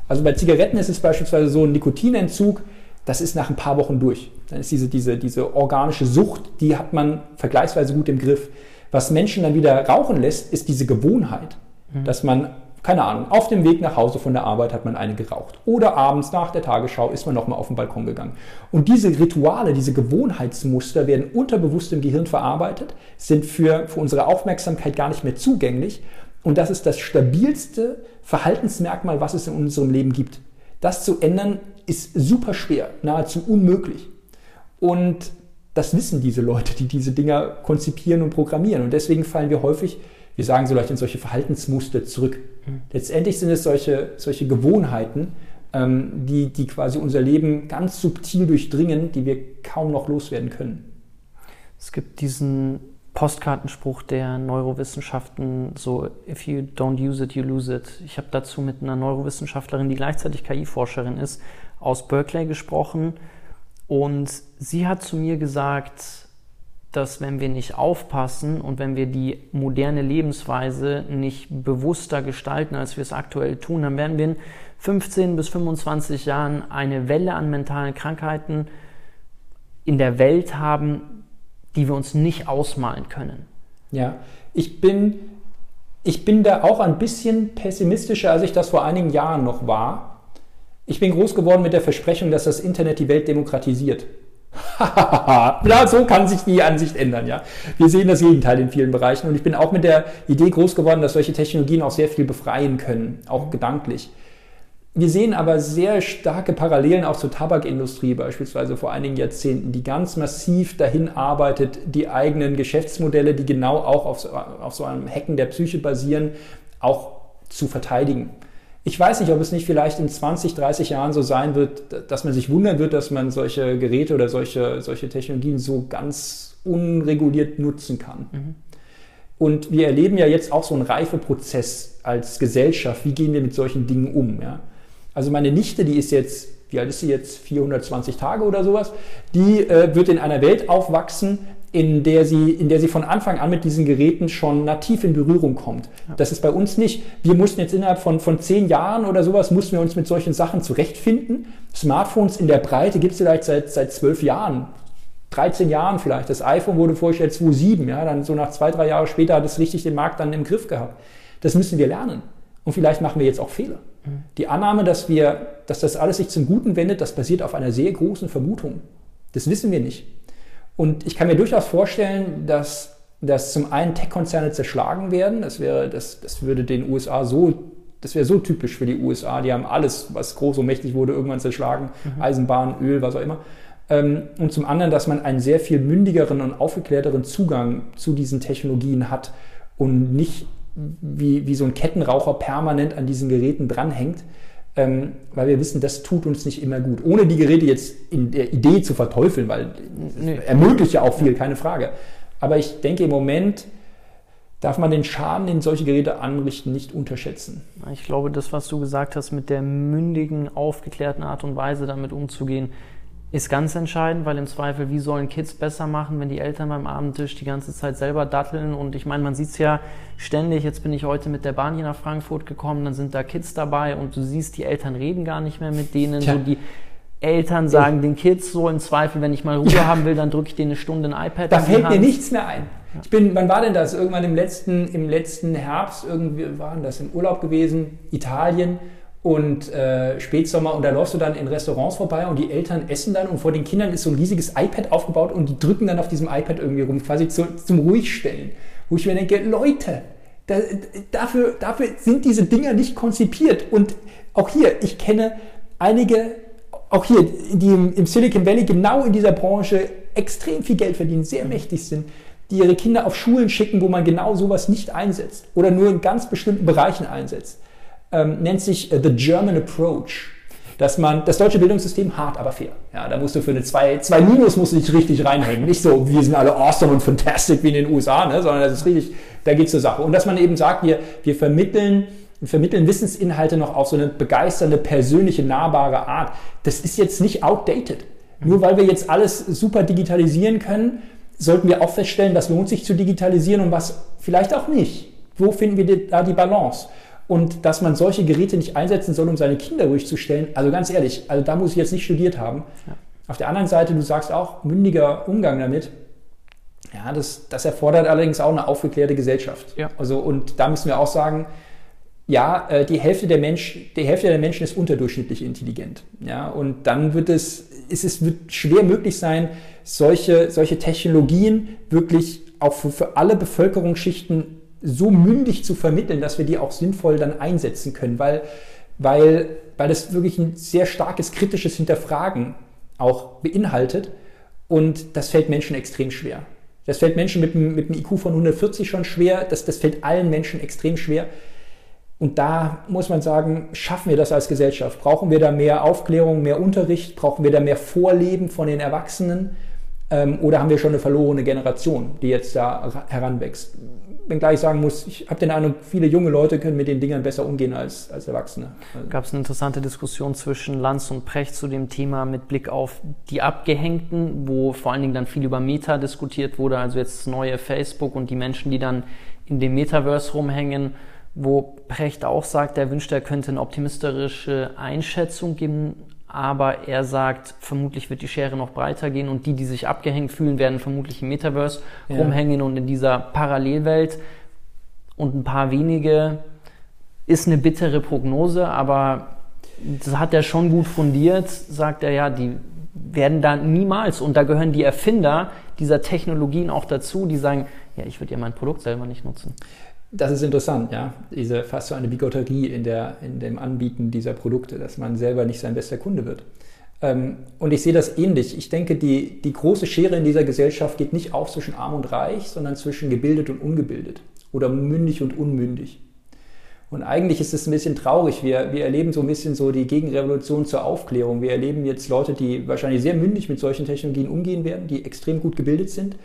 Also bei Zigaretten ist es beispielsweise so, ein Nikotinentzug, das ist nach ein paar Wochen durch. Dann ist diese, diese, diese organische Sucht, die hat man vergleichsweise gut im Griff. Was Menschen dann wieder rauchen lässt, ist diese Gewohnheit, mhm. dass man keine Ahnung, auf dem Weg nach Hause von der Arbeit hat man eine geraucht. Oder abends nach der Tagesschau ist man nochmal auf den Balkon gegangen. Und diese Rituale, diese Gewohnheitsmuster werden unterbewusst im Gehirn verarbeitet, sind für, für unsere Aufmerksamkeit gar nicht mehr zugänglich. Und das ist das stabilste Verhaltensmerkmal, was es in unserem Leben gibt. Das zu ändern ist super schwer, nahezu unmöglich. Und das wissen diese Leute, die diese Dinger konzipieren und programmieren. Und deswegen fallen wir häufig wir sagen so leicht in solche Verhaltensmuster zurück. Mhm. Letztendlich sind es solche, solche Gewohnheiten, ähm, die, die quasi unser Leben ganz subtil durchdringen, die wir kaum noch loswerden können. Es gibt diesen Postkartenspruch der Neurowissenschaften, so if you don't use it, you lose it. Ich habe dazu mit einer Neurowissenschaftlerin, die gleichzeitig KI-Forscherin ist, aus Berkeley gesprochen und sie hat zu mir gesagt, dass wenn wir nicht aufpassen und wenn wir die moderne Lebensweise nicht bewusster gestalten, als wir es aktuell tun, dann werden wir in 15 bis 25 Jahren eine Welle an mentalen Krankheiten in der Welt haben, die wir uns nicht ausmalen können. Ja, ich bin, ich bin da auch ein bisschen pessimistischer, als ich das vor einigen Jahren noch war. Ich bin groß geworden mit der Versprechung, dass das Internet die Welt demokratisiert. ja, so kann sich die Ansicht ändern, ja. Wir sehen das Gegenteil in vielen Bereichen und ich bin auch mit der Idee groß geworden, dass solche Technologien auch sehr viel befreien können, auch gedanklich. Wir sehen aber sehr starke Parallelen auch zur Tabakindustrie beispielsweise vor einigen Jahrzehnten, die ganz massiv dahin arbeitet, die eigenen Geschäftsmodelle, die genau auch auf so, auf so einem Hacken der Psyche basieren, auch zu verteidigen. Ich weiß nicht, ob es nicht vielleicht in 20, 30 Jahren so sein wird, dass man sich wundern wird, dass man solche Geräte oder solche, solche Technologien so ganz unreguliert nutzen kann. Mhm. Und wir erleben ja jetzt auch so einen Reifeprozess als Gesellschaft. Wie gehen wir mit solchen Dingen um? Ja? Also meine Nichte, die ist jetzt, wie alt ist sie jetzt, 420 Tage oder sowas, die äh, wird in einer Welt aufwachsen, in der sie, in der sie von Anfang an mit diesen Geräten schon nativ in Berührung kommt. Ja. Das ist bei uns nicht. Wir mussten jetzt innerhalb von, von zehn Jahren oder sowas, mussten wir uns mit solchen Sachen zurechtfinden. Smartphones in der Breite gibt es vielleicht seit, seit zwölf Jahren. 13 Jahren vielleicht. Das iPhone wurde vorgestellt 2007, ja, dann so nach zwei, drei Jahre später hat es richtig den Markt dann im Griff gehabt. Das müssen wir lernen. Und vielleicht machen wir jetzt auch Fehler. Mhm. Die Annahme, dass wir, dass das alles sich zum Guten wendet, das basiert auf einer sehr großen Vermutung. Das wissen wir nicht. Und ich kann mir durchaus vorstellen, dass, dass zum einen Tech-Konzerne zerschlagen werden. Das, wäre, das, das würde den USA so, das wäre so typisch für die USA. Die haben alles, was groß und mächtig wurde, irgendwann zerschlagen. Mhm. Eisenbahn, Öl, was auch immer. Ähm, und zum anderen, dass man einen sehr viel mündigeren und aufgeklärteren Zugang zu diesen Technologien hat und nicht wie, wie so ein Kettenraucher permanent an diesen Geräten dranhängt ähm, weil wir wissen, das tut uns nicht immer gut. Ohne die Geräte jetzt in der Idee zu verteufeln, weil nee. ermöglicht ja auch viel, keine Frage. Aber ich denke im Moment darf man den Schaden, den solche Geräte anrichten, nicht unterschätzen. Ich glaube, das, was du gesagt hast, mit der mündigen, aufgeklärten Art und Weise damit umzugehen, ist ganz entscheidend, weil im Zweifel, wie sollen Kids besser machen, wenn die Eltern beim Abendtisch die ganze Zeit selber datteln? Und ich meine, man sieht es ja ständig, jetzt bin ich heute mit der Bahn hier nach Frankfurt gekommen, dann sind da Kids dabei und du siehst, die Eltern reden gar nicht mehr mit denen. So die Eltern sagen ich, den Kids so im Zweifel, wenn ich mal Ruhe ja. haben will, dann drücke ich denen eine Stunde ein iPad. Da fällt mir nichts mehr ein. Ich bin, wann war denn das? Irgendwann im letzten, im letzten Herbst, irgendwie waren das im Urlaub gewesen, Italien und äh, Spätsommer und da läufst du dann in Restaurants vorbei und die Eltern essen dann und vor den Kindern ist so ein riesiges iPad aufgebaut und die drücken dann auf diesem iPad irgendwie rum, quasi zu, zum Ruhigstellen. Wo ich mir denke, Leute, da, dafür, dafür sind diese Dinger nicht konzipiert. Und auch hier, ich kenne einige, auch hier, die im, im Silicon Valley genau in dieser Branche extrem viel Geld verdienen, sehr mächtig sind, die ihre Kinder auf Schulen schicken, wo man genau sowas nicht einsetzt oder nur in ganz bestimmten Bereichen einsetzt ähm, nennt sich äh, The German Approach. dass man das deutsche Bildungssystem hart, aber fair. Ja, da musst du für eine 2 zwei, Minus musst du dich richtig reinhängen. Nicht so, wir sind alle awesome und fantastic wie in den USA, ne, sondern das ist richtig, da geht es zur Sache. Und dass man eben sagt, wir, wir vermitteln vermitteln Wissensinhalte noch auf so eine begeisternde, persönliche, nahbare Art. Das ist jetzt nicht outdated. Nur weil wir jetzt alles super digitalisieren können, sollten wir auch feststellen, das lohnt sich zu digitalisieren und was vielleicht auch nicht. Wo finden wir da die Balance? Und dass man solche Geräte nicht einsetzen soll, um seine Kinder ruhig zu stellen, also ganz ehrlich, also da muss ich jetzt nicht studiert haben. Ja. Auf der anderen Seite, du sagst auch, mündiger Umgang damit. Ja, das, das erfordert allerdings auch eine aufgeklärte Gesellschaft. Ja. Also, und da müssen wir auch sagen, ja, äh, die Hälfte der Menschen, die Hälfte der Menschen ist unterdurchschnittlich intelligent. Ja, und dann wird es, ist es wird schwer möglich sein, solche, solche Technologien wirklich auch für, für alle Bevölkerungsschichten so mündig zu vermitteln, dass wir die auch sinnvoll dann einsetzen können, weil, weil, weil das wirklich ein sehr starkes kritisches Hinterfragen auch beinhaltet und das fällt Menschen extrem schwer. Das fällt Menschen mit, mit einem IQ von 140 schon schwer, das, das fällt allen Menschen extrem schwer. Und da muss man sagen, schaffen wir das als Gesellschaft? Brauchen wir da mehr Aufklärung, mehr Unterricht? Brauchen wir da mehr Vorleben von den Erwachsenen? Ähm, oder haben wir schon eine verlorene Generation, die jetzt da heranwächst? Wenngleich ich sagen muss, ich habe den Eindruck, viele junge Leute können mit den Dingern besser umgehen als, als Erwachsene. Gab es eine interessante Diskussion zwischen Lanz und Precht zu dem Thema mit Blick auf die Abgehängten, wo vor allen Dingen dann viel über Meta diskutiert wurde, also jetzt neue Facebook und die Menschen, die dann in dem Metaverse rumhängen wo Precht auch sagt, er wünscht, er könnte eine optimistische Einschätzung geben, aber er sagt, vermutlich wird die Schere noch breiter gehen und die, die sich abgehängt fühlen, werden vermutlich im Metaverse ja. rumhängen und in dieser Parallelwelt und ein paar wenige ist eine bittere Prognose, aber das hat er schon gut fundiert, sagt er ja, die werden da niemals, und da gehören die Erfinder dieser Technologien auch dazu, die sagen, ja, ich würde ja mein Produkt selber nicht nutzen. Das ist interessant, ja. Diese fast so eine Bigotterie in, der, in dem Anbieten dieser Produkte, dass man selber nicht sein bester Kunde wird. Ähm, und ich sehe das ähnlich. Ich denke, die, die große Schere in dieser Gesellschaft geht nicht auf zwischen arm und reich, sondern zwischen gebildet und ungebildet oder mündig und unmündig. Und eigentlich ist es ein bisschen traurig. Wir, wir erleben so ein bisschen so die Gegenrevolution zur Aufklärung. Wir erleben jetzt Leute, die wahrscheinlich sehr mündig mit solchen Technologien umgehen werden, die extrem gut gebildet sind.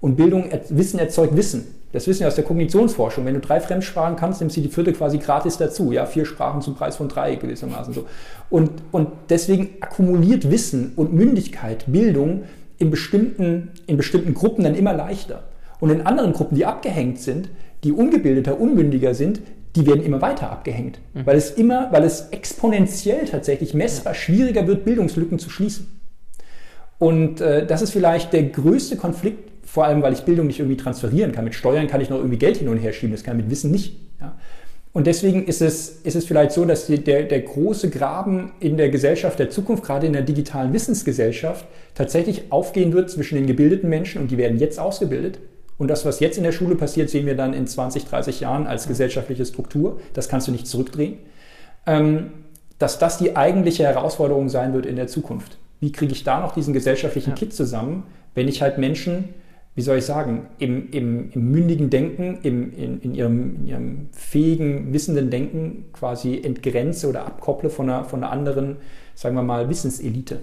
Und Bildung, Wissen erzeugt Wissen. Das wissen wir aus der Kognitionsforschung. Wenn du drei Fremdsprachen kannst, nimmst du die vierte quasi gratis dazu. Ja, vier Sprachen zum Preis von drei gewissermaßen so. Und, und deswegen akkumuliert Wissen und Mündigkeit, Bildung in bestimmten, in bestimmten Gruppen dann immer leichter. Und in anderen Gruppen, die abgehängt sind, die ungebildeter, unmündiger sind, die werden immer weiter abgehängt. Mhm. Weil es immer, weil es exponentiell tatsächlich messbar schwieriger wird, Bildungslücken zu schließen. Und äh, das ist vielleicht der größte Konflikt, vor allem, weil ich Bildung nicht irgendwie transferieren kann. Mit Steuern kann ich noch irgendwie Geld hin und her schieben, das kann ich mit Wissen nicht. Ja. Und deswegen ist es, ist es vielleicht so, dass die, der, der große Graben in der Gesellschaft der Zukunft, gerade in der digitalen Wissensgesellschaft, tatsächlich aufgehen wird zwischen den gebildeten Menschen und die werden jetzt ausgebildet. Und das, was jetzt in der Schule passiert, sehen wir dann in 20, 30 Jahren als gesellschaftliche Struktur. Das kannst du nicht zurückdrehen. Ähm, dass das die eigentliche Herausforderung sein wird in der Zukunft. Wie kriege ich da noch diesen gesellschaftlichen ja. Kit zusammen, wenn ich halt Menschen wie soll ich sagen, im, im, im mündigen Denken, im, in, in, ihrem, in ihrem fähigen, wissenden Denken quasi entgrenze oder abkopple von einer, von einer anderen, sagen wir mal, Wissenselite.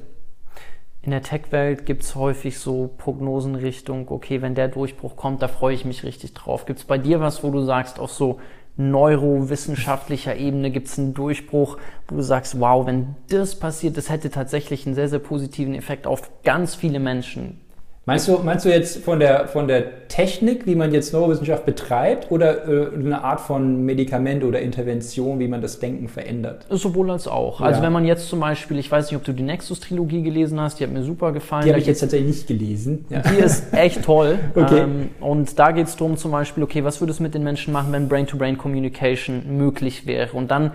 In der Tech-Welt gibt es häufig so Prognosen Richtung, okay, wenn der Durchbruch kommt, da freue ich mich richtig drauf. Gibt es bei dir was, wo du sagst, auf so neurowissenschaftlicher Ebene gibt es einen Durchbruch, wo du sagst, wow, wenn das passiert, das hätte tatsächlich einen sehr, sehr positiven Effekt auf ganz viele Menschen. Meinst du, meinst du jetzt von der, von der Technik, wie man jetzt Neurowissenschaft betreibt, oder äh, eine Art von Medikament oder Intervention, wie man das Denken verändert? Sowohl als auch. Ja. Also wenn man jetzt zum Beispiel, ich weiß nicht, ob du die Nexus-Trilogie gelesen hast, die hat mir super gefallen. Die habe ich jetzt tatsächlich nicht gelesen. Ja. Die ist echt toll. okay. Ähm, und da geht es darum zum Beispiel, okay, was würde es mit den Menschen machen, wenn Brain-to-Brain-Communication möglich wäre? Und dann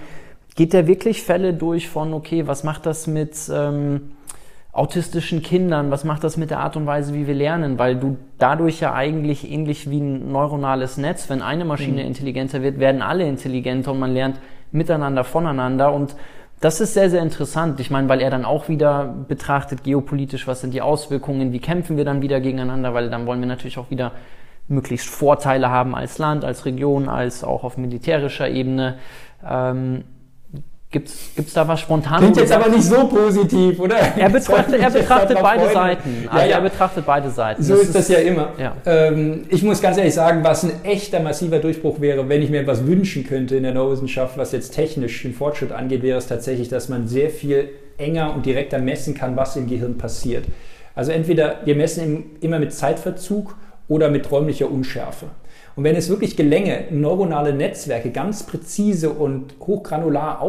geht der wirklich Fälle durch von, okay, was macht das mit... Ähm, autistischen Kindern, was macht das mit der Art und Weise, wie wir lernen? Weil du dadurch ja eigentlich ähnlich wie ein neuronales Netz, wenn eine Maschine mhm. intelligenter wird, werden alle intelligenter und man lernt miteinander, voneinander und das ist sehr, sehr interessant. Ich meine, weil er dann auch wieder betrachtet geopolitisch, was sind die Auswirkungen, wie kämpfen wir dann wieder gegeneinander, weil dann wollen wir natürlich auch wieder möglichst Vorteile haben als Land, als Region, als auch auf militärischer Ebene. Ähm, Gibt es da was spontan? Klingt jetzt aber nicht so positiv, oder? Er betrachtet, er betrachtet beide. Seiten. Also ja, ja. er betrachtet beide Seiten. So das ist das ja immer. Ja. Ähm, ich muss ganz ehrlich sagen, was ein echter massiver Durchbruch wäre, wenn ich mir etwas wünschen könnte in der Neurowissenschaft, was jetzt technisch den Fortschritt angeht, wäre es tatsächlich, dass man sehr viel enger und direkter messen kann, was im Gehirn passiert. Also entweder wir messen immer mit Zeitverzug oder mit räumlicher Unschärfe. Und wenn es wirklich gelänge, neuronale Netzwerke ganz präzise und hochgranular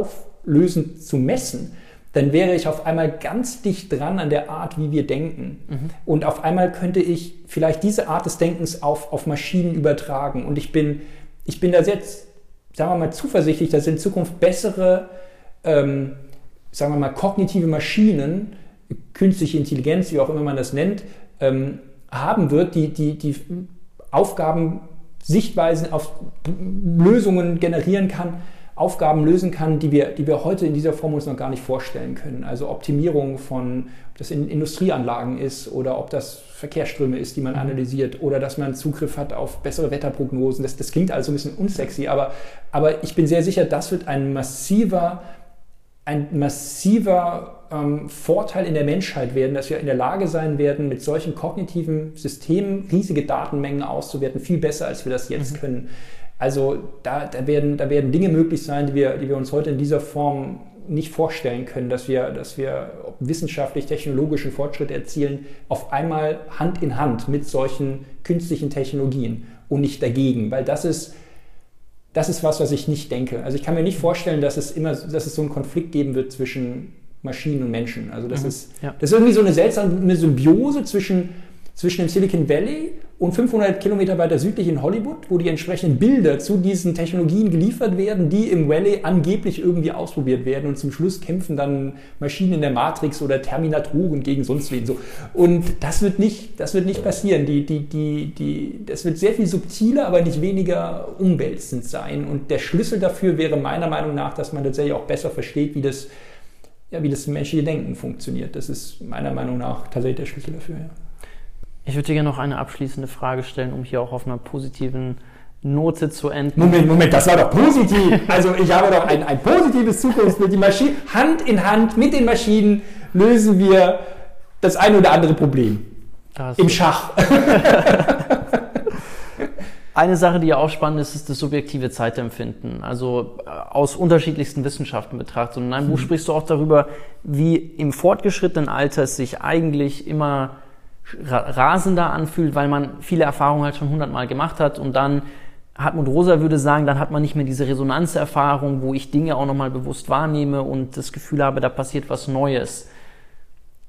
auflösend zu messen, dann wäre ich auf einmal ganz dicht dran an der Art, wie wir denken. Mhm. Und auf einmal könnte ich vielleicht diese Art des Denkens auf, auf Maschinen übertragen. Und ich bin, ich bin da jetzt, sagen wir mal, zuversichtlich, dass in Zukunft bessere, ähm, sagen wir mal, kognitive Maschinen, künstliche Intelligenz, wie auch immer man das nennt, ähm, haben wird, die, die, die Aufgaben Sichtweisen auf Lösungen generieren kann, Aufgaben lösen kann, die wir, die wir heute in dieser Form uns noch gar nicht vorstellen können. Also Optimierung von, ob das in Industrieanlagen ist oder ob das Verkehrsströme ist, die man mhm. analysiert oder dass man Zugriff hat auf bessere Wetterprognosen. Das, das klingt also ein bisschen unsexy, aber, aber ich bin sehr sicher, das wird ein massiver, ein massiver ähm, Vorteil in der Menschheit werden, dass wir in der Lage sein werden, mit solchen kognitiven Systemen riesige Datenmengen auszuwerten, viel besser, als wir das jetzt mhm. können. Also da, da, werden, da werden Dinge möglich sein, die wir, die wir uns heute in dieser Form nicht vorstellen können, dass wir, dass wir wissenschaftlich, technologischen Fortschritt erzielen, auf einmal Hand in Hand mit solchen künstlichen Technologien und nicht dagegen, weil das ist, das ist was, was ich nicht denke. Also ich kann mir nicht vorstellen, dass es immer, dass es so einen Konflikt geben wird zwischen Maschinen und Menschen. Also das, mhm. ist, ja. das ist irgendwie so eine seltsame Symbiose zwischen, zwischen dem Silicon Valley und 500 Kilometer weiter südlich in Hollywood, wo die entsprechenden Bilder zu diesen Technologien geliefert werden, die im Valley angeblich irgendwie ausprobiert werden und zum Schluss kämpfen dann Maschinen in der Matrix oder Terminatoren gegen sonst wen so. Und das wird nicht, das wird nicht passieren. Die, die, die, die, das wird sehr viel subtiler, aber nicht weniger umwälzend sein. Und der Schlüssel dafür wäre meiner Meinung nach, dass man tatsächlich auch besser versteht, wie das ja, wie das menschliche Denken funktioniert. Das ist meiner Meinung nach tatsächlich der Schlüssel dafür. Ja. Ich würde dir gerne noch eine abschließende Frage stellen, um hier auch auf einer positiven Note zu enden. Moment, Moment, das war doch positiv. Also ich habe doch ein, ein positives Zukunftsbild. Die Maschinen, Hand in Hand mit den Maschinen lösen wir das ein oder andere Problem. Im Schach. Eine Sache, die ja auch spannend ist, ist das subjektive Zeitempfinden. Also äh, aus unterschiedlichsten Wissenschaften betrachtet. Und in einem mhm. Buch sprichst du auch darüber, wie im fortgeschrittenen Alter es sich eigentlich immer rasender anfühlt, weil man viele Erfahrungen halt schon hundertmal gemacht hat und dann Hartmut Rosa würde sagen, dann hat man nicht mehr diese Resonanzerfahrung, wo ich Dinge auch nochmal bewusst wahrnehme und das Gefühl habe, da passiert was Neues.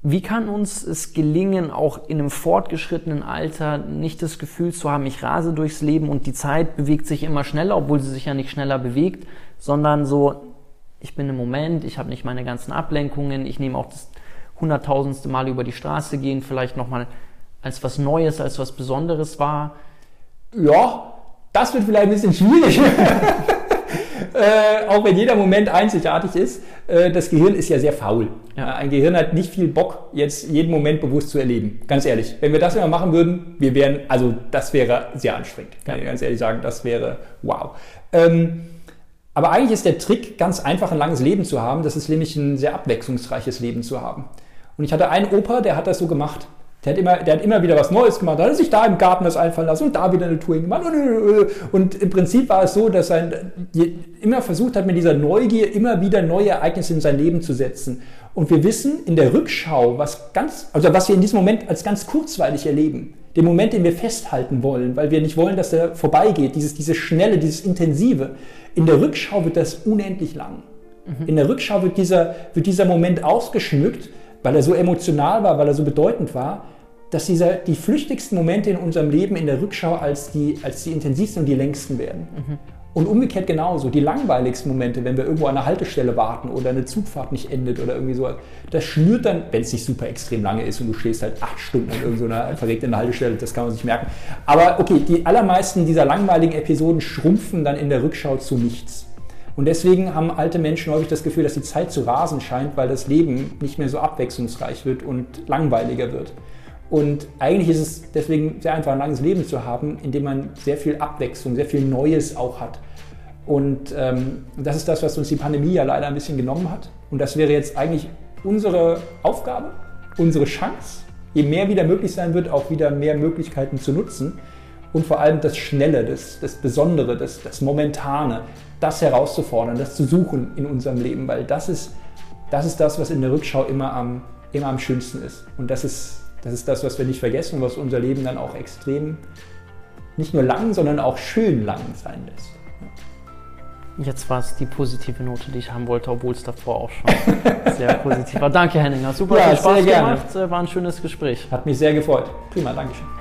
Wie kann uns es gelingen, auch in einem fortgeschrittenen Alter nicht das Gefühl zu haben, ich rase durchs Leben und die Zeit bewegt sich immer schneller, obwohl sie sich ja nicht schneller bewegt, sondern so, ich bin im Moment, ich habe nicht meine ganzen Ablenkungen, ich nehme auch das hunderttausendste Mal über die Straße gehen, vielleicht nochmal als was Neues, als was Besonderes wahr. Ja, das wird vielleicht ein bisschen schwierig. äh, auch wenn jeder Moment einzigartig ist, äh, das Gehirn ist ja sehr faul. Ja. Ein Gehirn hat nicht viel Bock, jetzt jeden Moment bewusst zu erleben. Ganz ehrlich. Wenn wir das immer machen würden, wir wären, also das wäre sehr anstrengend. Kann ja. ich ganz ehrlich sagen, das wäre wow. Ähm, aber eigentlich ist der Trick, ganz einfach ein langes Leben zu haben. Das ist nämlich ein sehr abwechslungsreiches Leben zu haben. Und ich hatte einen Opa, der hat das so gemacht. Der hat, immer, der hat immer wieder was Neues gemacht. Da hat er sich da im Garten das einfallen lassen und da wieder eine Tour gemacht. Und im Prinzip war es so, dass er immer versucht hat, mit dieser Neugier immer wieder neue Ereignisse in sein Leben zu setzen. Und wir wissen in der Rückschau, was ganz, also was wir in diesem Moment als ganz kurzweilig erleben, den Moment, den wir festhalten wollen, weil wir nicht wollen, dass er vorbeigeht, dieses, dieses Schnelle, dieses Intensive. In der Rückschau wird das unendlich lang. Mhm. In der Rückschau wird dieser, wird dieser Moment ausgeschmückt weil er so emotional war, weil er so bedeutend war, dass dieser, die flüchtigsten Momente in unserem Leben in der Rückschau als die, als die intensivsten und die längsten werden. Mhm. Und umgekehrt genauso, die langweiligsten Momente, wenn wir irgendwo an einer Haltestelle warten oder eine Zugfahrt nicht endet oder irgendwie so, das schnürt dann, wenn es nicht super extrem lange ist und du stehst halt acht Stunden an irgendeiner verregten Haltestelle, das kann man sich merken. Aber okay, die allermeisten dieser langweiligen Episoden schrumpfen dann in der Rückschau zu nichts. Und deswegen haben alte Menschen häufig das Gefühl, dass die Zeit zu rasen scheint, weil das Leben nicht mehr so abwechslungsreich wird und langweiliger wird. Und eigentlich ist es deswegen sehr einfach, ein langes Leben zu haben, in dem man sehr viel Abwechslung, sehr viel Neues auch hat. Und ähm, das ist das, was uns die Pandemie ja leider ein bisschen genommen hat. Und das wäre jetzt eigentlich unsere Aufgabe, unsere Chance, je mehr wieder möglich sein wird, auch wieder mehr Möglichkeiten zu nutzen. Und vor allem das Schnelle, das, das Besondere, das, das Momentane, das herauszufordern, das zu suchen in unserem Leben, weil das ist das, ist das was in der Rückschau immer am, immer am schönsten ist. Und das ist, das ist das, was wir nicht vergessen und was unser Leben dann auch extrem nicht nur lang, sondern auch schön lang sein lässt. Jetzt war es die positive Note, die ich haben wollte, obwohl es davor auch schon sehr positiv war. Danke, Henninger. Super ja, Spaß gemacht. War ein schönes Gespräch. Hat mich sehr gefreut. Prima, Dankeschön.